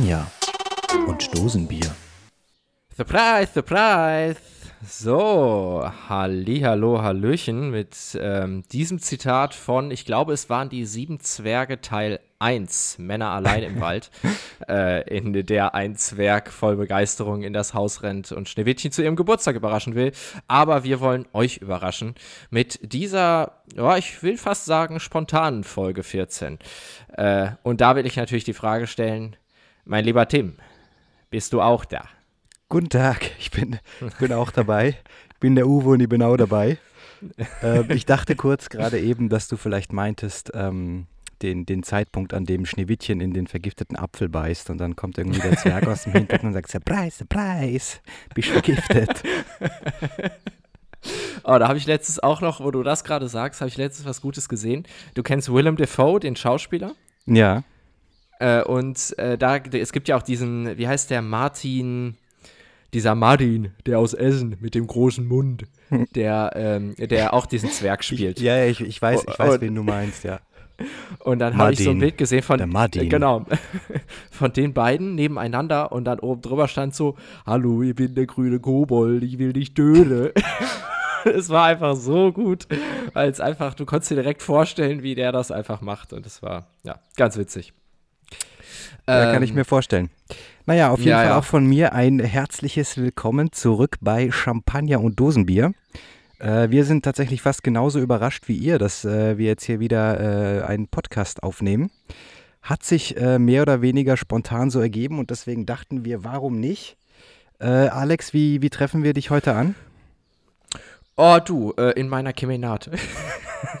Champagner und Dosenbier. Surprise, surprise. So, hallo, hallöchen mit ähm, diesem Zitat von, ich glaube, es waren die sieben Zwerge Teil 1, Männer allein im Wald, äh, in der ein Zwerg voll Begeisterung in das Haus rennt und Schneewittchen zu ihrem Geburtstag überraschen will. Aber wir wollen euch überraschen mit dieser, ja, ich will fast sagen, spontanen Folge 14. Äh, und da will ich natürlich die Frage stellen, mein lieber Tim, bist du auch da? Guten Tag, ich bin, ich bin auch dabei. Ich bin der Uwe und ich bin auch dabei. Äh, ich dachte kurz gerade eben, dass du vielleicht meintest, ähm, den, den Zeitpunkt, an dem Schneewittchen in den vergifteten Apfel beißt und dann kommt irgendwie der Zwerg aus dem Hintergrund und sagt, Surprise, Surprise, bist vergiftet. Oh, da habe ich letztens auch noch, wo du das gerade sagst, habe ich letztens was Gutes gesehen. Du kennst Willem Dafoe, den Schauspieler? Ja. Äh, und äh, da, es gibt ja auch diesen, wie heißt der, Martin, dieser Martin, der aus Essen mit dem großen Mund, der, ähm, der auch diesen Zwerg spielt. Ich, ja, ja, ich, ich weiß, ich weiß, und, wen du meinst, ja. Und dann habe ich so ein Bild gesehen von, Martin. genau, von den beiden nebeneinander und dann oben drüber stand so, hallo, ich bin der grüne Kobold, ich will dich töten. es war einfach so gut, als einfach, du konntest dir direkt vorstellen, wie der das einfach macht und es war, ja, ganz witzig. Ja, ähm, kann ich ähm, mir vorstellen. Naja, auf jeden ja, Fall ja. auch von mir ein herzliches Willkommen zurück bei Champagner und Dosenbier. Äh, wir sind tatsächlich fast genauso überrascht wie ihr, dass äh, wir jetzt hier wieder äh, einen Podcast aufnehmen. Hat sich äh, mehr oder weniger spontan so ergeben und deswegen dachten wir, warum nicht? Äh, Alex, wie, wie treffen wir dich heute an? Oh, du, in meiner Kemenate.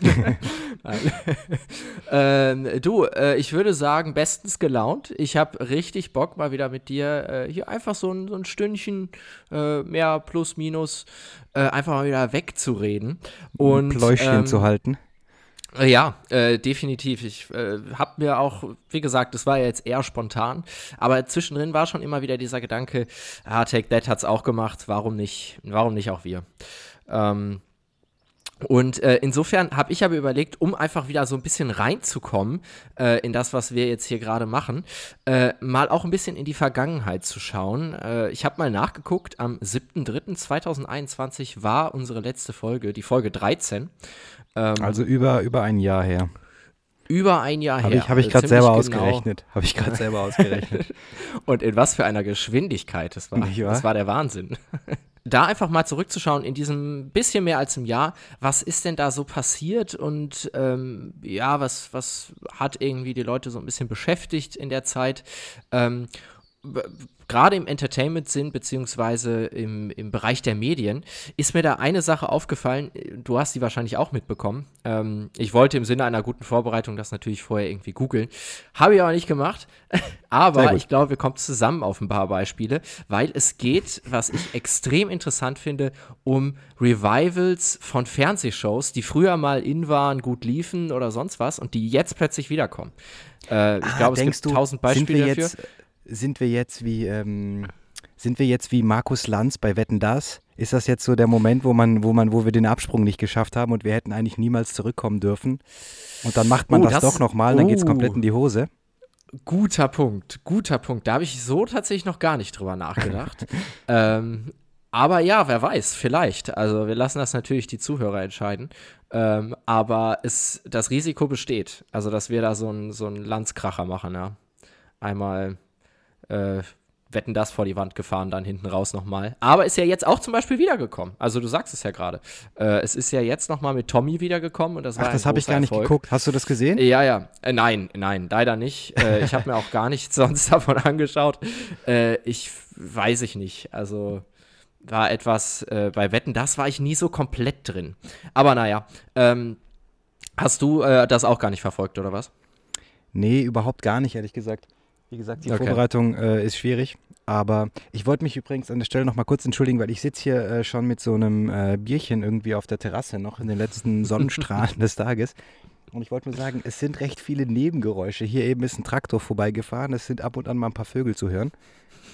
ähm, du, äh, ich würde sagen, bestens gelaunt. Ich habe richtig Bock, mal wieder mit dir äh, hier einfach so ein, so ein Stündchen äh, mehr plus minus äh, einfach mal wieder wegzureden. Und, ein Pläuschchen ähm, zu halten. Äh, ja, äh, definitiv. Ich äh, habe mir auch, wie gesagt, das war ja jetzt eher spontan, aber zwischendrin war schon immer wieder dieser Gedanke, ah, Take That hat's auch gemacht, warum nicht, warum nicht auch wir? Ähm, und äh, insofern habe ich aber überlegt, um einfach wieder so ein bisschen reinzukommen äh, in das, was wir jetzt hier gerade machen, äh, mal auch ein bisschen in die Vergangenheit zu schauen. Äh, ich habe mal nachgeguckt, am 7.3.2021 war unsere letzte Folge, die Folge 13. Ähm, also über, über ein Jahr her. Über ein Jahr hab her. Ich, Habe ich gerade selber genau. ausgerechnet. Habe ich gerade selber ausgerechnet. Und in was für einer Geschwindigkeit das war. Das war der Wahnsinn da einfach mal zurückzuschauen in diesem bisschen mehr als einem Jahr, was ist denn da so passiert und ähm, ja, was, was hat irgendwie die Leute so ein bisschen beschäftigt in der Zeit. Ähm, gerade im Entertainment-Sinn, beziehungsweise im, im Bereich der Medien, ist mir da eine Sache aufgefallen. Du hast die wahrscheinlich auch mitbekommen. Ähm, ich wollte im Sinne einer guten Vorbereitung das natürlich vorher irgendwie googeln. Habe ich aber nicht gemacht. aber ich glaube, wir kommen zusammen auf ein paar Beispiele, weil es geht, was ich extrem interessant finde, um Revivals von Fernsehshows, die früher mal in waren, gut liefen oder sonst was und die jetzt plötzlich wiederkommen. Äh, ich ah, glaube, es gibt tausend Beispiele dafür. Sind wir jetzt wie, ähm, sind wir jetzt wie Markus Lanz bei Wetten Das? Ist das jetzt so der Moment, wo man, wo man, wo wir den Absprung nicht geschafft haben und wir hätten eigentlich niemals zurückkommen dürfen? Und dann macht man oh, das, das, doch nochmal, dann oh. geht es komplett in die Hose. Guter Punkt, guter Punkt. Da habe ich so tatsächlich noch gar nicht drüber nachgedacht. ähm, aber ja, wer weiß, vielleicht. Also wir lassen das natürlich die Zuhörer entscheiden. Ähm, aber es, das Risiko besteht. Also, dass wir da so einen so Landskracher machen, ja. Einmal äh, Wetten das vor die Wand gefahren, dann hinten raus nochmal. Aber ist ja jetzt auch zum Beispiel wiedergekommen. Also du sagst es ja gerade. Äh, es ist ja jetzt nochmal mit Tommy wiedergekommen und das war Ach, das habe ich gar nicht Erfolg. geguckt. Hast du das gesehen? Ja, ja. Äh, nein, nein, leider nicht. Äh, ich habe mir auch gar nichts sonst davon angeschaut. Äh, ich weiß ich nicht. Also war etwas äh, bei Wetten, das war ich nie so komplett drin. Aber naja, ähm, hast du äh, das auch gar nicht verfolgt, oder was? Nee, überhaupt gar nicht, ehrlich gesagt. Wie gesagt, die okay. Vorbereitung äh, ist schwierig. Aber ich wollte mich übrigens an der Stelle noch mal kurz entschuldigen, weil ich sitze hier äh, schon mit so einem äh, Bierchen irgendwie auf der Terrasse noch in den letzten Sonnenstrahlen des Tages. Und ich wollte nur sagen, es sind recht viele Nebengeräusche. Hier eben ist ein Traktor vorbeigefahren. Es sind ab und an mal ein paar Vögel zu hören.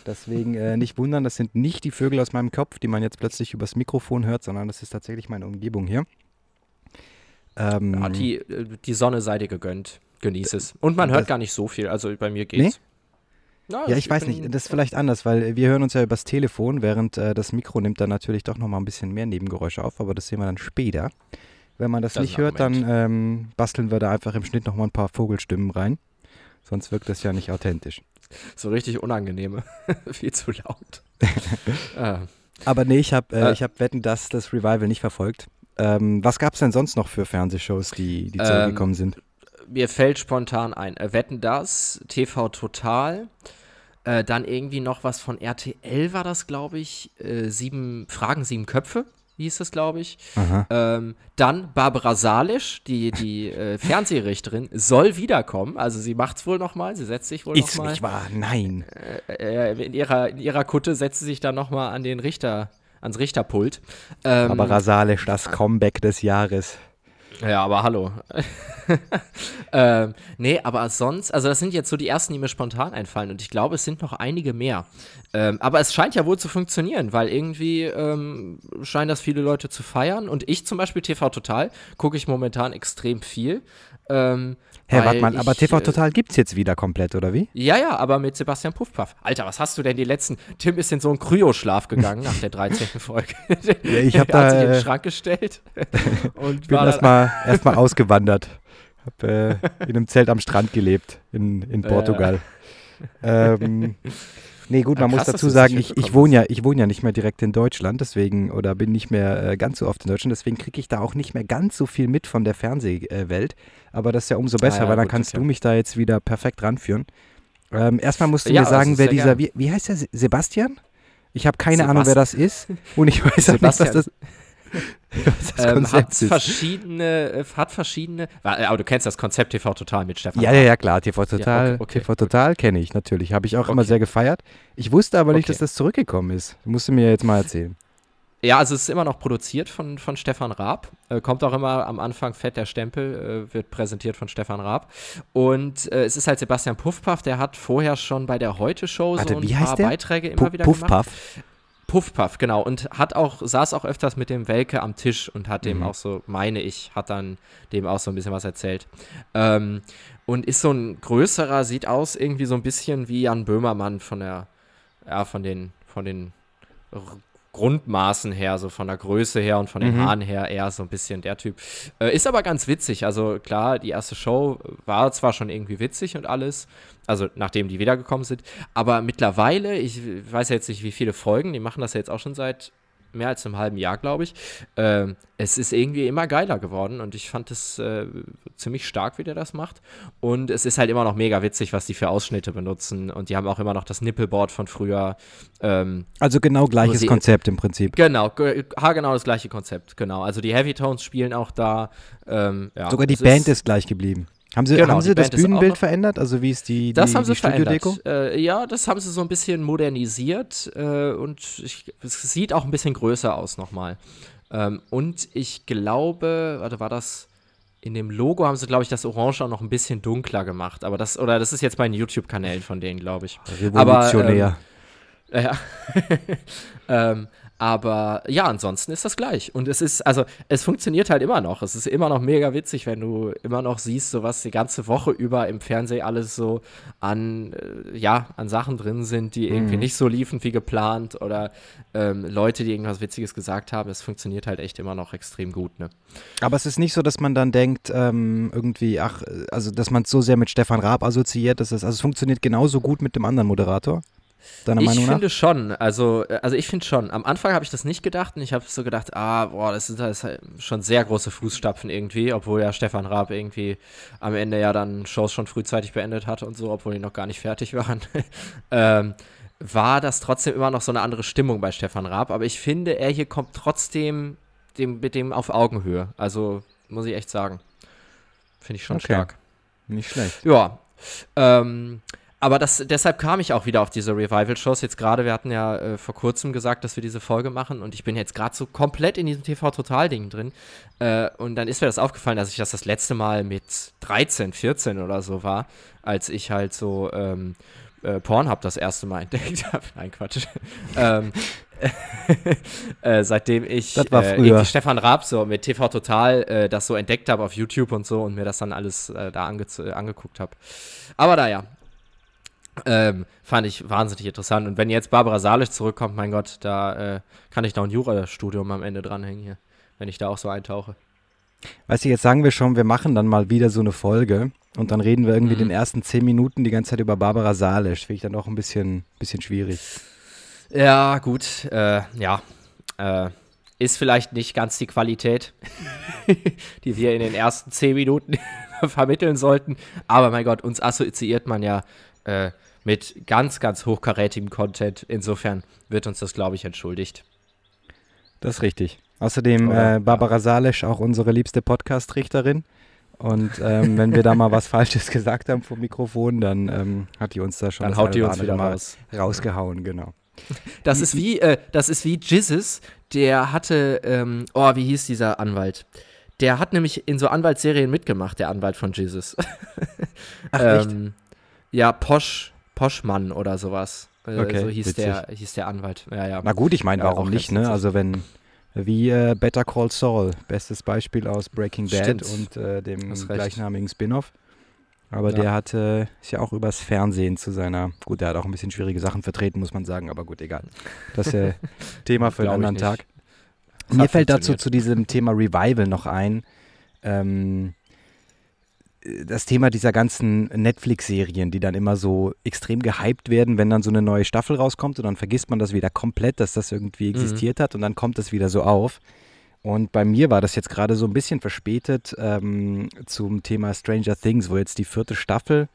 Deswegen äh, nicht wundern, das sind nicht die Vögel aus meinem Kopf, die man jetzt plötzlich übers Mikrofon hört, sondern das ist tatsächlich meine Umgebung hier. Ähm, ja, die, äh, die Sonne sei dir gegönnt. Genieß es. Und man hört gar nicht so viel. Also bei mir geht's. Nee? Ja, ja ich weiß nicht, das ist vielleicht anders, weil wir hören uns ja übers Telefon, während äh, das Mikro nimmt dann natürlich doch nochmal ein bisschen mehr Nebengeräusche auf, aber das sehen wir dann später. Wenn man das, das nicht hört, dann ähm, basteln wir da einfach im Schnitt nochmal ein paar Vogelstimmen rein. Sonst wirkt das ja nicht authentisch. So richtig unangenehme. Viel zu laut. ah. Aber nee, ich habe äh, äh, hab Wetten, dass das Revival nicht verfolgt. Ähm, was gab es denn sonst noch für Fernsehshows, die, die zurückgekommen ähm, sind? Mir fällt spontan ein. Äh, Wetten das, TV Total. Äh, dann irgendwie noch was von RTL war das, glaube ich. Äh, sieben Fragen, sieben Köpfe hieß es, glaube ich. Ähm, dann Barbara Salisch, die, die äh, Fernsehrichterin, soll wiederkommen. Also sie macht es wohl nochmal, sie setzt sich wohl nochmal. Ist noch nicht wahr, nein. Äh, äh, in, ihrer, in ihrer Kutte setzt sie sich dann nochmal an den Richter, ans Richterpult. Ähm, Barbara Salisch, das Comeback des Jahres. Ja, aber hallo. ähm, nee, aber sonst, also das sind jetzt so die ersten, die mir spontan einfallen und ich glaube, es sind noch einige mehr. Ähm, aber es scheint ja wohl zu funktionieren, weil irgendwie ähm, scheinen das viele Leute zu feiern und ich zum Beispiel TV Total gucke ich momentan extrem viel. Ähm, Hä, warte mal, aber TV äh, Total gibt's jetzt wieder komplett, oder wie? Ja, ja, aber mit Sebastian Puffpaff. Alter, was hast du denn die letzten. Tim ist in so einen Kryoschlaf gegangen nach der 13. Folge. ja, ich hab da. Hat sich in den Schrank gestellt. und bin erstmal erst mal ausgewandert. Hab äh, in einem Zelt am Strand gelebt in, in Portugal. Ja. ähm, Nee, gut, man krass, muss dazu sagen, ich, ich wohne ja, ich wohne ja nicht mehr direkt in Deutschland, deswegen, oder bin nicht mehr äh, ganz so oft in Deutschland, deswegen kriege ich da auch nicht mehr ganz so viel mit von der Fernsehwelt. Aber das ist ja umso besser, ah, ja, weil dann gut, kannst okay. du mich da jetzt wieder perfekt ranführen. Ähm, erstmal musst du ja, mir sagen, wer dieser, wie, wie, heißt der, Sebastian? Ich habe keine Sebast Ahnung, wer das ist. Und ich weiß auch nicht, was das ähm, hat verschiedene, äh, hat verschiedene, aber du kennst das Konzept TV Total mit Stefan. Ja, ja, ja, klar, TV Total, ja, okay, okay, TV Total kenne ich natürlich, habe ich auch okay. immer sehr gefeiert. Ich wusste aber nicht, dass das zurückgekommen ist. Du musst mir jetzt mal erzählen. Ja, also es ist immer noch produziert von, von Stefan Raab. Äh, kommt auch immer am Anfang fett der Stempel, äh, wird präsentiert von Stefan Raab. Und äh, es ist halt Sebastian Puffpaff, der hat vorher schon bei der Heute-Show so ein paar? Beiträge immer Puff, wieder Puffpaff. gemacht. Puffpuff, genau. Und hat auch, saß auch öfters mit dem Welke am Tisch und hat mhm. dem auch so, meine ich, hat dann dem auch so ein bisschen was erzählt. Ähm, und ist so ein größerer, sieht aus irgendwie so ein bisschen wie Jan Böhmermann von der, ja, von den, von den Grundmaßen her, so von der Größe her und von den mhm. Haaren her eher so ein bisschen der Typ. Äh, ist aber ganz witzig. Also klar, die erste Show war zwar schon irgendwie witzig und alles, also nachdem die wiedergekommen sind, aber mittlerweile, ich weiß jetzt nicht, wie viele Folgen, die machen das ja jetzt auch schon seit mehr als einem halben Jahr, glaube ich. Äh, es ist irgendwie immer geiler geworden und ich fand es äh, ziemlich stark, wie der das macht. Und es ist halt immer noch mega witzig, was die für Ausschnitte benutzen. Und die haben auch immer noch das Nippelboard von früher. Ähm, also genau gleiches sie, Konzept im Prinzip. Genau, genau das gleiche Konzept, genau. Also die Heavy Tones spielen auch da. Ähm, ja, Sogar die Band ist, ist gleich geblieben. Haben Sie, genau, haben Sie das Bühnenbild verändert? Also wie ist die, die Das haben Sie verändert. Äh, ja, das haben Sie so ein bisschen modernisiert äh, und ich, es sieht auch ein bisschen größer aus nochmal. Ähm, und ich glaube, warte, war das in dem Logo haben sie, glaube ich, das Orange auch noch ein bisschen dunkler gemacht. Aber das, oder das ist jetzt bei den YouTube-Kanälen von denen, glaube ich. Revolutionär. Aber, ähm, ja. ähm, aber ja, ansonsten ist das gleich. Und es ist, also, es funktioniert halt immer noch. Es ist immer noch mega witzig, wenn du immer noch siehst, so was die ganze Woche über im Fernsehen alles so an, äh, ja, an Sachen drin sind, die irgendwie mhm. nicht so liefen wie geplant oder ähm, Leute, die irgendwas Witziges gesagt haben. Es funktioniert halt echt immer noch extrem gut, ne? Aber es ist nicht so, dass man dann denkt, ähm, irgendwie, ach, also, dass man es so sehr mit Stefan Raab assoziiert, dass es, also, es funktioniert genauso gut mit dem anderen Moderator deiner ich Meinung nach? Ich finde schon. Also, äh, also ich finde schon. Am Anfang habe ich das nicht gedacht und ich habe so gedacht, ah, boah, das ist halt schon sehr große Fußstapfen irgendwie, obwohl ja Stefan Raab irgendwie am Ende ja dann Shows schon frühzeitig beendet hat und so, obwohl die noch gar nicht fertig waren. ähm, war das trotzdem immer noch so eine andere Stimmung bei Stefan Raab. Aber ich finde, er hier kommt trotzdem dem, mit dem auf Augenhöhe. Also, muss ich echt sagen. Finde ich schon okay. stark. Nicht schlecht. Ja. Ähm, aber das, deshalb kam ich auch wieder auf diese Revival-Shows. Jetzt gerade, wir hatten ja äh, vor kurzem gesagt, dass wir diese Folge machen und ich bin jetzt gerade so komplett in diesem TV-Total-Ding drin. Äh, und dann ist mir das aufgefallen, dass ich das das letzte Mal mit 13, 14 oder so war, als ich halt so ähm, äh, Pornhub das erste Mal entdeckt habe. Nein, Quatsch. ähm, äh, seitdem ich äh, Stefan Raab so mit TV Total äh, das so entdeckt habe auf YouTube und so und mir das dann alles äh, da angeguckt habe. Aber naja, Ähm, fand ich wahnsinnig interessant. Und wenn jetzt Barbara Salisch zurückkommt, mein Gott, da äh, kann ich noch ein Jurastudium am Ende dranhängen hier, wenn ich da auch so eintauche. Weißt du, jetzt sagen wir schon, wir machen dann mal wieder so eine Folge und dann reden wir irgendwie mhm. den ersten zehn Minuten die ganze Zeit über Barbara Salisch. Finde ich dann auch ein bisschen, bisschen schwierig. Ja, gut, äh, ja. Äh, ist vielleicht nicht ganz die Qualität, die wir in den ersten zehn Minuten vermitteln sollten. Aber mein Gott, uns assoziiert man ja äh, mit ganz, ganz hochkarätigem Content. Insofern wird uns das, glaube ich, entschuldigt. Das ist richtig. Außerdem äh, Barbara Salesch, auch unsere liebste Podcast-Richterin. Und ähm, wenn wir da mal was Falsches gesagt haben vom Mikrofon, dann ähm, hat die uns da schon dann haut die uns wieder raus. rausgehauen, genau. Das ist wie, äh, das ist wie Jizzes, der hatte, ähm, oh, wie hieß dieser Anwalt? Der hat nämlich in so Anwaltsserien mitgemacht, der Anwalt von Jesus. Ach, echt? Ja, Posch, Poschmann oder sowas. Äh, okay, so hieß der, hieß der Anwalt. Ja, ja. Na gut, ich meine, warum nicht, ne? Also wenn, wie äh, Better Call Saul, bestes Beispiel aus Breaking Bad Stimmt. und äh, dem gleichnamigen Spin-off. Aber ja. der hatte, ist ja auch übers Fernsehen zu seiner, gut, der hat auch ein bisschen schwierige Sachen vertreten, muss man sagen, aber gut, egal. Das ist ja Thema für einen anderen Tag. Mir fällt dazu zu diesem Thema Revival noch ein, ähm, das Thema dieser ganzen Netflix-Serien, die dann immer so extrem gehypt werden, wenn dann so eine neue Staffel rauskommt und dann vergisst man das wieder komplett, dass das irgendwie mhm. existiert mhm. hat und dann kommt das wieder so auf. Und bei mir war das jetzt gerade so ein bisschen verspätet ähm, zum Thema Stranger Things, wo jetzt die vierte Staffel,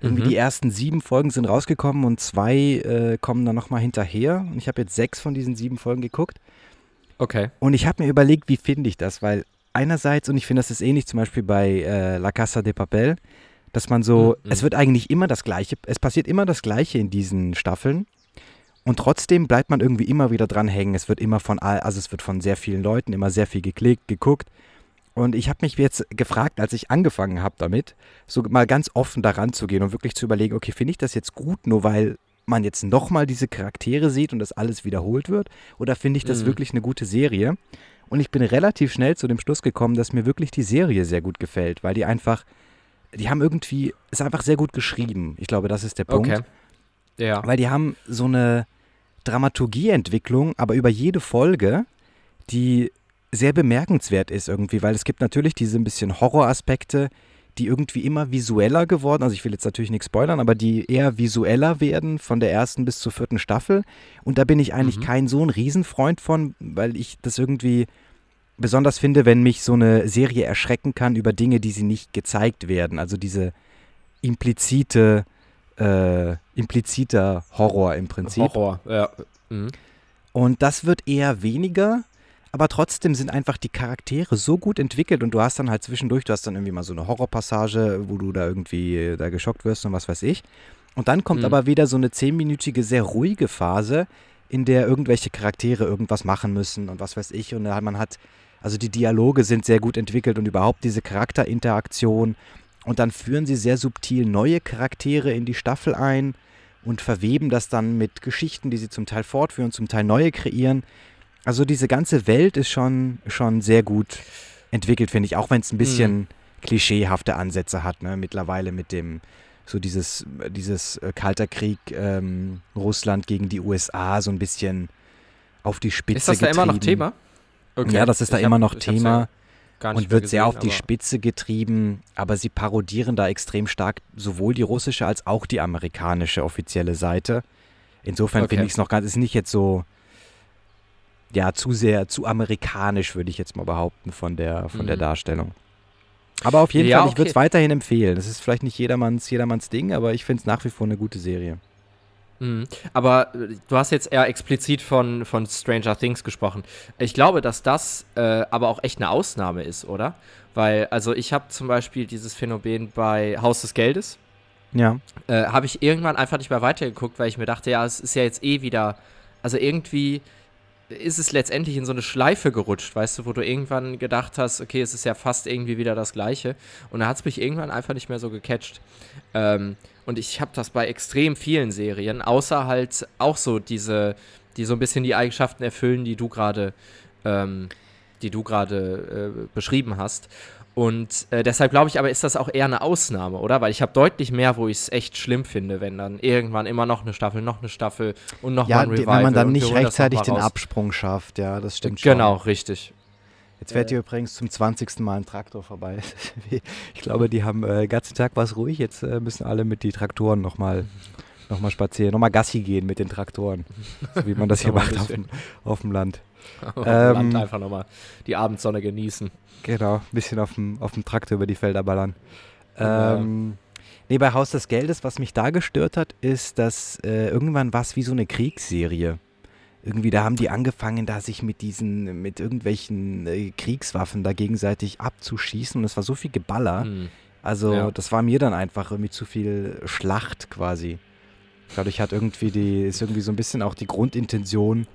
irgendwie mhm. die ersten sieben Folgen sind rausgekommen und zwei äh, kommen dann nochmal hinterher. Und ich habe jetzt sechs von diesen sieben Folgen geguckt. Okay. Und ich habe mir überlegt, wie finde ich das, weil einerseits, und ich finde, das ist ähnlich zum Beispiel bei äh, La Casa de Papel, dass man so, mhm. es wird eigentlich immer das Gleiche, es passiert immer das Gleiche in diesen Staffeln. Und trotzdem bleibt man irgendwie immer wieder dran hängen. Es wird immer von, also es wird von sehr vielen Leuten immer sehr viel geklickt, geguckt. Und ich habe mich jetzt gefragt, als ich angefangen habe damit, so mal ganz offen daran zu gehen und wirklich zu überlegen, okay, finde ich das jetzt gut, nur weil man jetzt nochmal diese Charaktere sieht und das alles wiederholt wird? Oder finde ich das mhm. wirklich eine gute Serie? Und ich bin relativ schnell zu dem Schluss gekommen, dass mir wirklich die Serie sehr gut gefällt, weil die einfach, die haben irgendwie, ist einfach sehr gut geschrieben. Ich glaube, das ist der Punkt. Okay. Ja. Weil die haben so eine, Dramaturgieentwicklung, aber über jede Folge, die sehr bemerkenswert ist irgendwie, weil es gibt natürlich diese ein bisschen Horroraspekte, die irgendwie immer visueller geworden, also ich will jetzt natürlich nichts spoilern, aber die eher visueller werden von der ersten bis zur vierten Staffel. Und da bin ich eigentlich mhm. kein so ein Riesenfreund von, weil ich das irgendwie besonders finde, wenn mich so eine Serie erschrecken kann über Dinge, die sie nicht gezeigt werden. Also diese implizite äh, impliziter Horror im Prinzip. Horror, ja. Mhm. Und das wird eher weniger, aber trotzdem sind einfach die Charaktere so gut entwickelt und du hast dann halt zwischendurch, du hast dann irgendwie mal so eine Horrorpassage, wo du da irgendwie da geschockt wirst und was weiß ich. Und dann kommt mhm. aber wieder so eine zehnminütige, sehr ruhige Phase, in der irgendwelche Charaktere irgendwas machen müssen und was weiß ich. Und man hat, also die Dialoge sind sehr gut entwickelt und überhaupt diese Charakterinteraktion und dann führen sie sehr subtil neue Charaktere in die Staffel ein und verweben das dann mit Geschichten, die sie zum Teil fortführen, zum Teil neue kreieren. Also diese ganze Welt ist schon, schon sehr gut entwickelt, finde ich, auch wenn es ein bisschen mhm. klischeehafte Ansätze hat, ne? mittlerweile mit dem, so dieses, dieses äh, Kalter Krieg ähm, Russland gegen die USA so ein bisschen auf die Spitze Ist das getrieben. da immer noch Thema? Okay. Ja, das ist da hab, immer noch Thema und wird gesehen, sehr auf die Spitze getrieben, aber sie parodieren da extrem stark sowohl die russische als auch die amerikanische offizielle Seite. Insofern okay. finde ich es noch ganz, ist nicht jetzt so, ja, zu sehr, zu amerikanisch, würde ich jetzt mal behaupten, von der, von mhm. der Darstellung. Aber auf jeden ja, Fall, ich okay. würde es weiterhin empfehlen. Das ist vielleicht nicht jedermanns, jedermanns Ding, aber ich finde es nach wie vor eine gute Serie. Mhm. Aber äh, du hast jetzt eher explizit von, von Stranger Things gesprochen. Ich glaube, dass das äh, aber auch echt eine Ausnahme ist, oder? Weil, also ich habe zum Beispiel dieses Phänomen bei Haus des Geldes. Ja. Äh, habe ich irgendwann einfach nicht mehr weitergeguckt, weil ich mir dachte, ja, es ist ja jetzt eh wieder. Also irgendwie ist es letztendlich in so eine Schleife gerutscht, weißt du, wo du irgendwann gedacht hast, okay, es ist ja fast irgendwie wieder das Gleiche. Und da hat es mich irgendwann einfach nicht mehr so gecatcht. Ähm, und ich habe das bei extrem vielen Serien, außer halt auch so diese, die so ein bisschen die Eigenschaften erfüllen, die du gerade ähm, die du gerade äh, beschrieben hast. Und äh, deshalb glaube ich aber, ist das auch eher eine Ausnahme, oder? Weil ich habe deutlich mehr, wo ich es echt schlimm finde, wenn dann irgendwann immer noch eine Staffel, noch eine Staffel und noch ja, mal ein Revival. Wenn man dann nicht rechtzeitig den Absprung schafft, ja, das stimmt schon. Genau, richtig. Jetzt fährt ihr übrigens zum 20. Mal ein Traktor vorbei. ich glaube, die haben äh, den ganzen Tag was ruhig. Jetzt äh, müssen alle mit die Traktoren nochmal noch mal spazieren, nochmal Gassi gehen mit den Traktoren. So wie man das hier macht auf dem, auf dem Land. Ähm, einfach nochmal die Abendsonne genießen. Genau, ein bisschen auf dem, auf dem Traktor über die Felder ballern. Ähm, nee, bei Haus des Geldes, was mich da gestört hat, ist, dass äh, irgendwann war es wie so eine Kriegsserie. Irgendwie, da haben die angefangen, da sich mit diesen, mit irgendwelchen äh, Kriegswaffen da gegenseitig abzuschießen und es war so viel Geballer. Mhm. Also, ja. das war mir dann einfach irgendwie zu viel Schlacht quasi. Dadurch hat irgendwie die, ist irgendwie so ein bisschen auch die Grundintention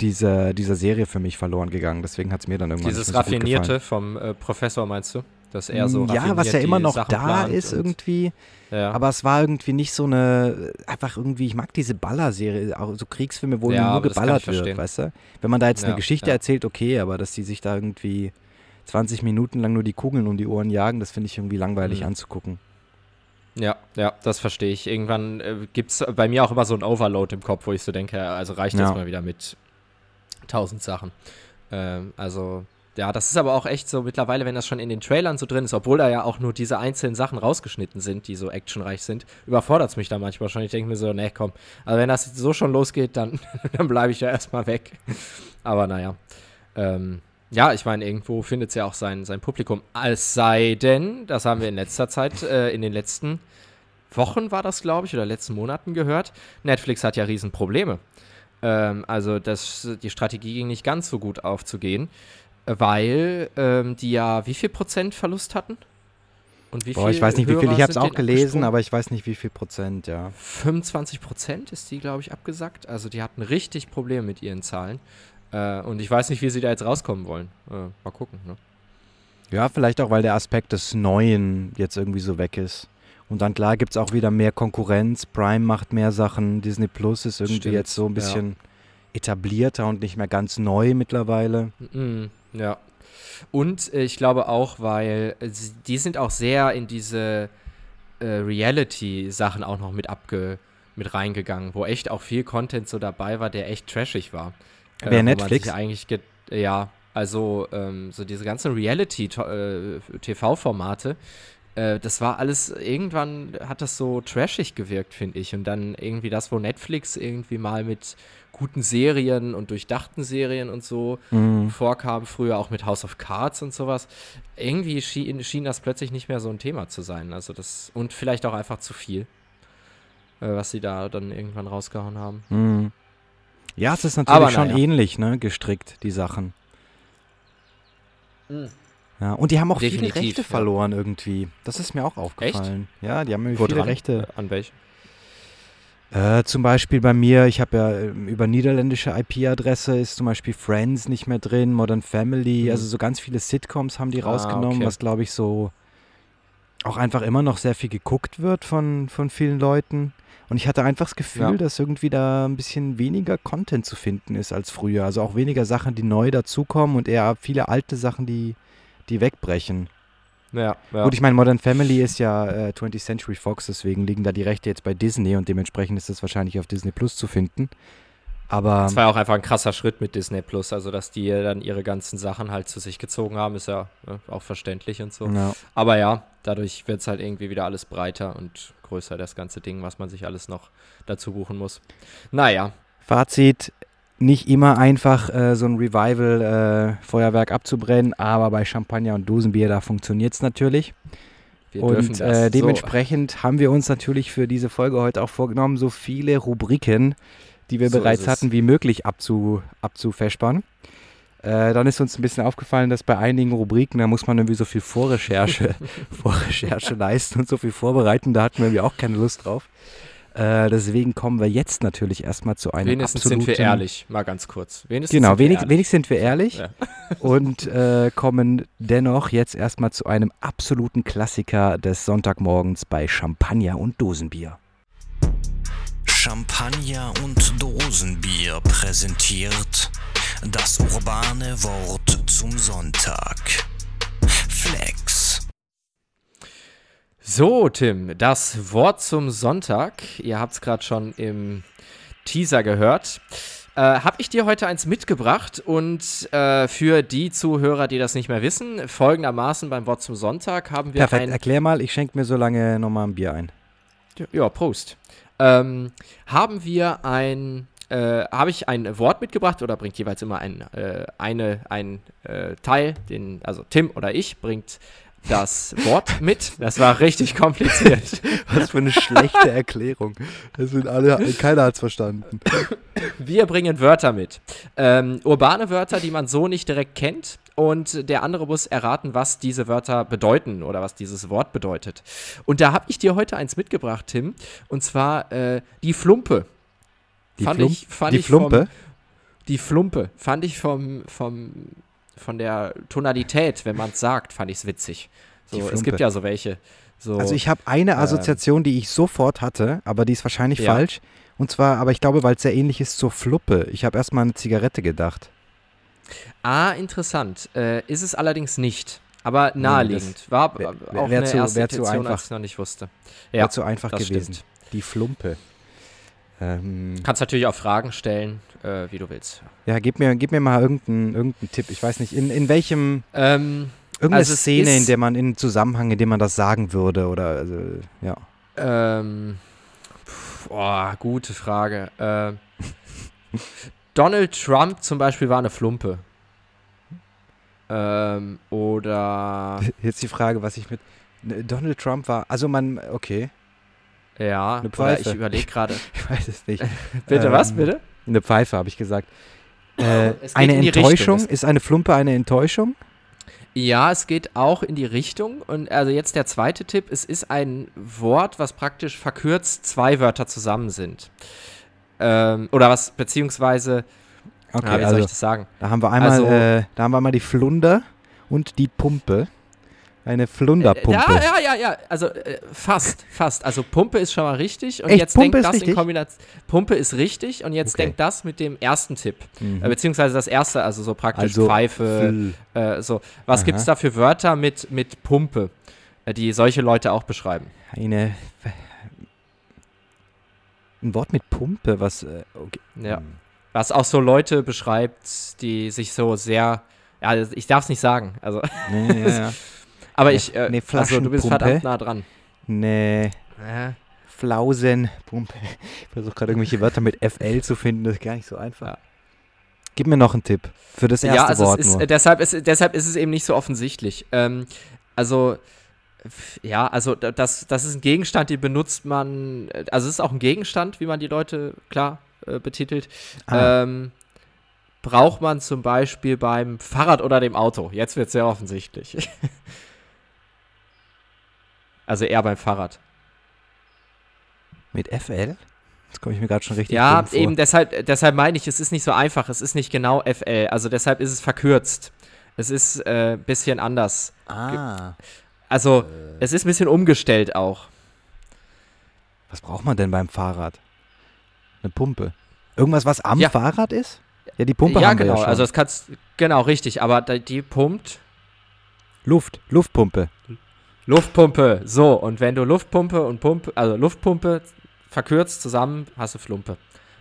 dieser, dieser Serie für mich verloren gegangen. Deswegen hat es mir dann irgendwann Dieses so Raffinierte vom äh, Professor, meinst du? Dass er so Ja, was ja immer noch da ist irgendwie. Ja. Aber es war irgendwie nicht so eine, einfach irgendwie, ich mag diese Baller-Serie, auch so Kriegsfilme, wo ja, nur geballert wird, weißt du? Wenn man da jetzt ja, eine Geschichte erzählt, okay, aber dass die sich da irgendwie 20 Minuten lang nur die Kugeln um die Ohren jagen, das finde ich irgendwie langweilig mhm. anzugucken. Ja, ja, das verstehe ich. Irgendwann äh, gibt es bei mir auch immer so ein Overload im Kopf, wo ich so denke, also reicht jetzt mal wieder mit tausend Sachen. Ähm, also, ja, das ist aber auch echt so mittlerweile, wenn das schon in den Trailern so drin ist, obwohl da ja auch nur diese einzelnen Sachen rausgeschnitten sind, die so actionreich sind, überfordert es mich da manchmal schon. Ich denke mir so, ne, komm, also wenn das so schon losgeht, dann, dann bleibe ich ja erstmal weg. Aber naja. Ähm, ja, ich meine, irgendwo findet es ja auch sein, sein Publikum. Es sei denn, das haben wir in letzter Zeit, äh, in den letzten Wochen war das, glaube ich, oder letzten Monaten gehört. Netflix hat ja Riesenprobleme. Ähm, also das, die Strategie ging nicht ganz so gut aufzugehen, weil ähm, die ja wie viel Prozent Verlust hatten? Und wie Boah, ich weiß nicht, wie viel, ich habe es auch gelesen, aber ich weiß nicht, wie viel Prozent, ja. 25 Prozent ist die, glaube ich, abgesagt. Also die hatten richtig Probleme mit ihren Zahlen. Äh, und ich weiß nicht, wie sie da jetzt rauskommen wollen. Äh, mal gucken, ne? Ja, vielleicht auch, weil der Aspekt des Neuen jetzt irgendwie so weg ist. Und dann klar gibt es auch wieder mehr Konkurrenz. Prime macht mehr Sachen. Disney Plus ist irgendwie Stimmt, jetzt so ein bisschen ja. etablierter und nicht mehr ganz neu mittlerweile. Mhm, ja. Und äh, ich glaube auch, weil äh, die sind auch sehr in diese äh, Reality-Sachen auch noch mit abge mit reingegangen, wo echt auch viel Content so dabei war, der echt trashig war. Wer äh, Netflix? eigentlich ja, also ähm, so diese ganzen Reality-TV-Formate, äh, das war alles, irgendwann hat das so trashig gewirkt, finde ich. Und dann irgendwie das, wo Netflix irgendwie mal mit guten Serien und durchdachten Serien und so mhm. vorkam, früher auch mit House of Cards und sowas. Irgendwie schien, schien das plötzlich nicht mehr so ein Thema zu sein. Also das, und vielleicht auch einfach zu viel, äh, was sie da dann irgendwann rausgehauen haben. Mhm. Ja, es ist natürlich Aber, schon ja. ähnlich, ne, gestrickt, die Sachen. Mhm. Ja, und die haben auch Definitiv, viele Rechte ja. verloren irgendwie. Das ist mir auch aufgefallen. Echt? Ja, die haben irgendwie viele dran? Rechte. An welchen? Äh, zum Beispiel bei mir, ich habe ja ähm, über niederländische IP-Adresse ist zum Beispiel Friends nicht mehr drin, Modern Family, mhm. also so ganz viele Sitcoms haben die ah, rausgenommen, okay. was glaube ich so auch einfach immer noch sehr viel geguckt wird von, von vielen Leuten. Und ich hatte einfach das Gefühl, ja. dass irgendwie da ein bisschen weniger Content zu finden ist als früher. Also auch weniger Sachen, die neu dazukommen und eher viele alte Sachen, die die wegbrechen. Ja, ja. Gut, ich meine, Modern Family ist ja äh, 20th Century Fox, deswegen liegen da die Rechte jetzt bei Disney und dementsprechend ist das wahrscheinlich auf Disney Plus zu finden. Aber. Das war ja auch einfach ein krasser Schritt mit Disney Plus, also dass die dann ihre ganzen Sachen halt zu sich gezogen haben, ist ja ne, auch verständlich und so. Ja. Aber ja, dadurch wird es halt irgendwie wieder alles breiter und größer, das ganze Ding, was man sich alles noch dazu buchen muss. Naja. Fazit, nicht immer einfach äh, so ein Revival-Feuerwerk äh, abzubrennen, aber bei Champagner und Dosenbier, da funktioniert es natürlich. Wir und äh, dementsprechend so. haben wir uns natürlich für diese Folge heute auch vorgenommen, so viele Rubriken, die wir so bereits hatten, wie möglich abzu, abzufespern. Äh, dann ist uns ein bisschen aufgefallen, dass bei einigen Rubriken, da muss man irgendwie so viel Vorrecherche, Vorrecherche leisten und so viel vorbereiten, da hatten wir irgendwie auch keine Lust drauf. Äh, deswegen kommen wir jetzt natürlich erstmal zu einem Wenigstens absoluten, sind wir ehrlich, mal ganz kurz. Wenigstens genau, wenig, ehrlich. wenigstens sind wir ehrlich ja. und äh, kommen dennoch jetzt erstmal zu einem absoluten Klassiker des Sonntagmorgens bei Champagner und Dosenbier. Champagner und Dosenbier präsentiert Das urbane Wort zum Sonntag. Flex. So, Tim, das Wort zum Sonntag. Ihr habt es gerade schon im Teaser gehört. Äh, habe ich dir heute eins mitgebracht und äh, für die Zuhörer, die das nicht mehr wissen, folgendermaßen beim Wort zum Sonntag haben wir. Perfekt, erklär mal, ich schenke mir so lange nochmal ein Bier ein. Ja, Prost. Ähm, haben wir ein äh, habe ich ein Wort mitgebracht oder bringt jeweils immer ein, äh, eine, ein äh, Teil, den, also Tim oder ich, bringt das Wort mit. Das war richtig kompliziert. Was für eine schlechte Erklärung. Das sind alle, keiner hat es verstanden. Wir bringen Wörter mit. Ähm, urbane Wörter, die man so nicht direkt kennt. Und der andere muss erraten, was diese Wörter bedeuten oder was dieses Wort bedeutet. Und da habe ich dir heute eins mitgebracht, Tim. Und zwar äh, die Flumpe. Die, fand Flum ich, fand die ich Flumpe? Vom, die Flumpe. Fand ich vom, vom von der Tonalität, wenn man es sagt, fand ich es witzig. So, es gibt ja so welche. So, also ich habe eine ähm, Assoziation, die ich sofort hatte, aber die ist wahrscheinlich ja. falsch. Und zwar, aber ich glaube, weil es sehr ähnlich ist zur Fluppe. Ich habe erstmal an eine Zigarette gedacht. Ah, interessant. Äh, ist es allerdings nicht. Aber naheliegend. Nee, War wär, wär, auch wär eine zu, erste einfach, als ich noch nicht wusste. Ja, wäre zu einfach gewesen. Stimmt. Die Flumpe. Ähm, Kannst natürlich auch Fragen stellen, äh, wie du willst. Ja, gib mir, gib mir mal irgendeinen irgendein Tipp. Ich weiß nicht, in, in welchem. Ähm, irgendeine also Szene, in der man, in Zusammenhang, in dem man das sagen würde oder, also, ja. Ähm. Boah, gute Frage. Äh, Donald Trump zum Beispiel war eine Flumpe. Ähm, oder. Jetzt die Frage, was ich mit. Donald Trump war. Also man, okay. Ja, eine Pfeife. ich überlege gerade. ich weiß es nicht. bitte, ähm, was, bitte? Eine Pfeife, habe ich gesagt. Äh, eine Enttäuschung? Ist eine Flumpe eine Enttäuschung? Ja, es geht auch in die Richtung. Und also jetzt der zweite Tipp: Es ist ein Wort, was praktisch verkürzt zwei Wörter zusammen sind. Ähm, oder was, beziehungsweise. Okay, ja, wie also, soll ich das sagen? Da haben wir einmal, also, äh, da haben wir einmal die Flunder und die Pumpe. Eine Flunderpumpe. Ja, ja, ja, ja. Also äh, fast, fast. Also Pumpe ist schon mal richtig. Und Echt? jetzt Pumpe denkt das richtig? in Kombination. Pumpe ist richtig und jetzt okay. denkt das mit dem ersten Tipp. Mhm. Äh, beziehungsweise das erste, also so praktisch also Pfeife. Äh, so. Was gibt es da für Wörter mit, mit Pumpe, äh, die solche Leute auch beschreiben? Eine. Ein Wort mit Pumpe, was. Äh, okay. Ja. Was auch so Leute beschreibt, die sich so sehr. Ja, ich darf es nicht sagen. Also. Nee, ja, ja. Aber ich, äh, nee, also du bist verdammt nah dran. Nee. Äh. Flausenpumpe. Ich versuche gerade irgendwelche Wörter mit FL zu finden, das ist gar nicht so einfach. Ja. Gib mir noch einen Tipp für das erste ja, also Wort. Ist, nur. Deshalb, ist, deshalb ist es eben nicht so offensichtlich. Ähm, also, ja, also das, das ist ein Gegenstand, den benutzt man, also es ist auch ein Gegenstand, wie man die Leute klar äh, betitelt. Ah. Ähm, braucht man zum Beispiel beim Fahrrad oder dem Auto. Jetzt wird es sehr offensichtlich. Also eher beim Fahrrad. Mit FL? Das komme ich mir gerade schon richtig Ja, eben deshalb, deshalb meine ich, es ist nicht so einfach. Es ist nicht genau FL. Also deshalb ist es verkürzt. Es ist ein äh, bisschen anders. Ah. Also, äh. es ist ein bisschen umgestellt auch. Was braucht man denn beim Fahrrad? Eine Pumpe. Irgendwas, was am ja. Fahrrad ist? Ja, die Pumpe ja, haben genau. wir ja schon. Also das kannst genau richtig, aber die pumpt Luft, Luftpumpe. Luftpumpe. So, und wenn du Luftpumpe und Pumpe, also Luftpumpe verkürzt zusammen, hast du Flumpe.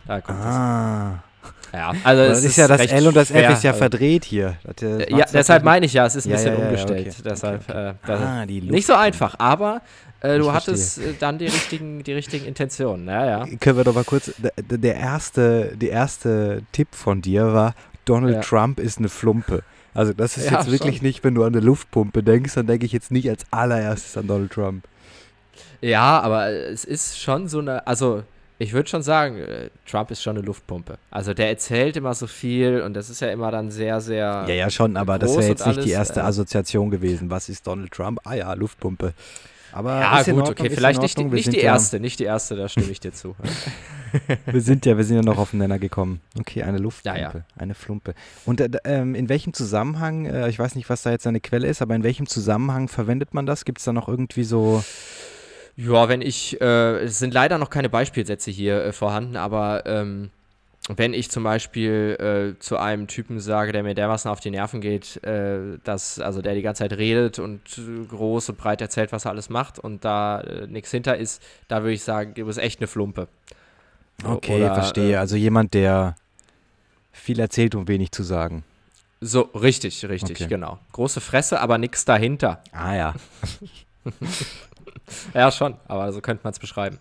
Da kommt ah. das. Ja, also das ist, ist ja das L und das F ist ja also verdreht hier. Das, ja, deshalb meine ich ja, es ist ein ja, bisschen ja, ja, umgestellt. Okay. Deshalb okay, okay. Äh, ah, nicht so einfach, aber äh, du hattest äh, dann die richtigen, die richtigen Intentionen. Ja, ja. Können wir doch mal kurz. Der, der erste, der erste Tipp von dir war, Donald Trump ist eine Flumpe. Also das ist ja, jetzt wirklich schon. nicht, wenn du an eine Luftpumpe denkst, dann denke ich jetzt nicht als allererstes an Donald Trump. Ja, aber es ist schon so eine, also ich würde schon sagen, äh, Trump ist schon eine Luftpumpe. Also der erzählt immer so viel und das ist ja immer dann sehr, sehr. Ja, ja, schon, aber das wäre jetzt nicht alles, die erste äh, Assoziation gewesen. Was ist Donald Trump? Ah ja, Luftpumpe. Aber ja, gut, Ordnung, okay, vielleicht nicht, die, nicht die erste, ja, nicht die erste, da stimme ich dir zu. wir sind ja, wir sind ja noch auf den Nenner gekommen. Okay, eine Luftpumpe, ja, ja. eine Flumpe. Und äh, ähm, in welchem Zusammenhang, äh, ich weiß nicht, was da jetzt seine Quelle ist, aber in welchem Zusammenhang verwendet man das? Gibt es da noch irgendwie so ja, wenn ich, äh, es sind leider noch keine Beispielsätze hier äh, vorhanden, aber ähm, wenn ich zum Beispiel äh, zu einem Typen sage, der mir dermaßen auf die Nerven geht, äh, dass, also der die ganze Zeit redet und groß und breit erzählt, was er alles macht und da äh, nichts hinter ist, da würde ich sagen, du bist echt eine Flumpe. Okay, Oder, verstehe. Äh, also jemand, der viel erzählt, um wenig zu sagen. So, richtig, richtig, okay. genau. Große Fresse, aber nichts dahinter. Ah ja. ja, schon, aber so könnte man es beschreiben.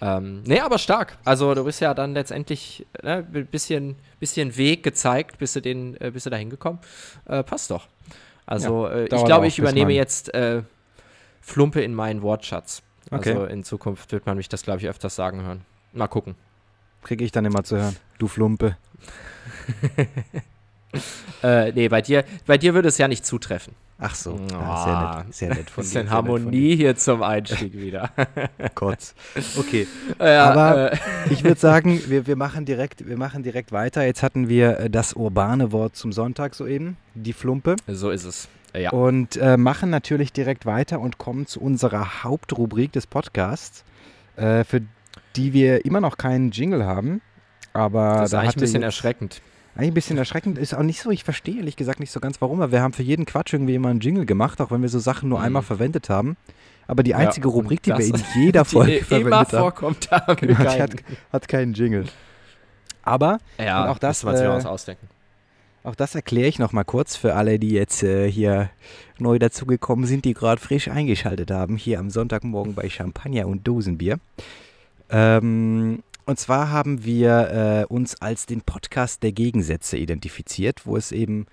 Ähm, nee, aber stark. Also du bist ja dann letztendlich ne, ein bisschen, bisschen Weg gezeigt, bist du, den, äh, bist du da hingekommen. Äh, passt doch. Also ja, äh, ich glaube, ich übernehme jetzt äh, Flumpe in meinen Wortschatz. Okay. Also in Zukunft wird man mich das, glaube ich, öfters sagen hören. Mal gucken. Kriege ich dann immer zu hören. Du Flumpe. äh, nee, bei dir, bei dir würde es ja nicht zutreffen. Ach so, oh, ja, sehr nett, sehr nett von Bisschen dir. Harmonie hier zum Einstieg wieder. Gott. Okay. Ja, Aber äh. ich würde sagen, wir, wir, machen direkt, wir machen direkt weiter. Jetzt hatten wir äh, das urbane Wort zum Sonntag soeben, die Flumpe. So ist es. Ja. Und äh, machen natürlich direkt weiter und kommen zu unserer Hauptrubrik des Podcasts, äh, für die wir immer noch keinen Jingle haben. Aber das ist da eigentlich ein bisschen erschreckend. Eigentlich ein bisschen erschreckend. Ist auch nicht so, ich verstehe ehrlich gesagt nicht so ganz warum, aber wir haben für jeden Quatsch irgendwie immer einen Jingle gemacht, auch wenn wir so Sachen nur mhm. einmal verwendet haben. Aber die einzige ja, Rubrik, die wir in jeder Folge verwendet haben, vorkommt, haben genau, hat, hat, keinen Jingle. Aber ja, auch das, das äh, was ausdenken. Auch das erkläre ich noch mal kurz für alle, die jetzt äh, hier neu dazugekommen sind, die gerade frisch eingeschaltet haben, hier am Sonntagmorgen bei Champagner und Dosenbier. Ähm, und zwar haben wir äh, uns als den Podcast der Gegensätze identifiziert, wo es eben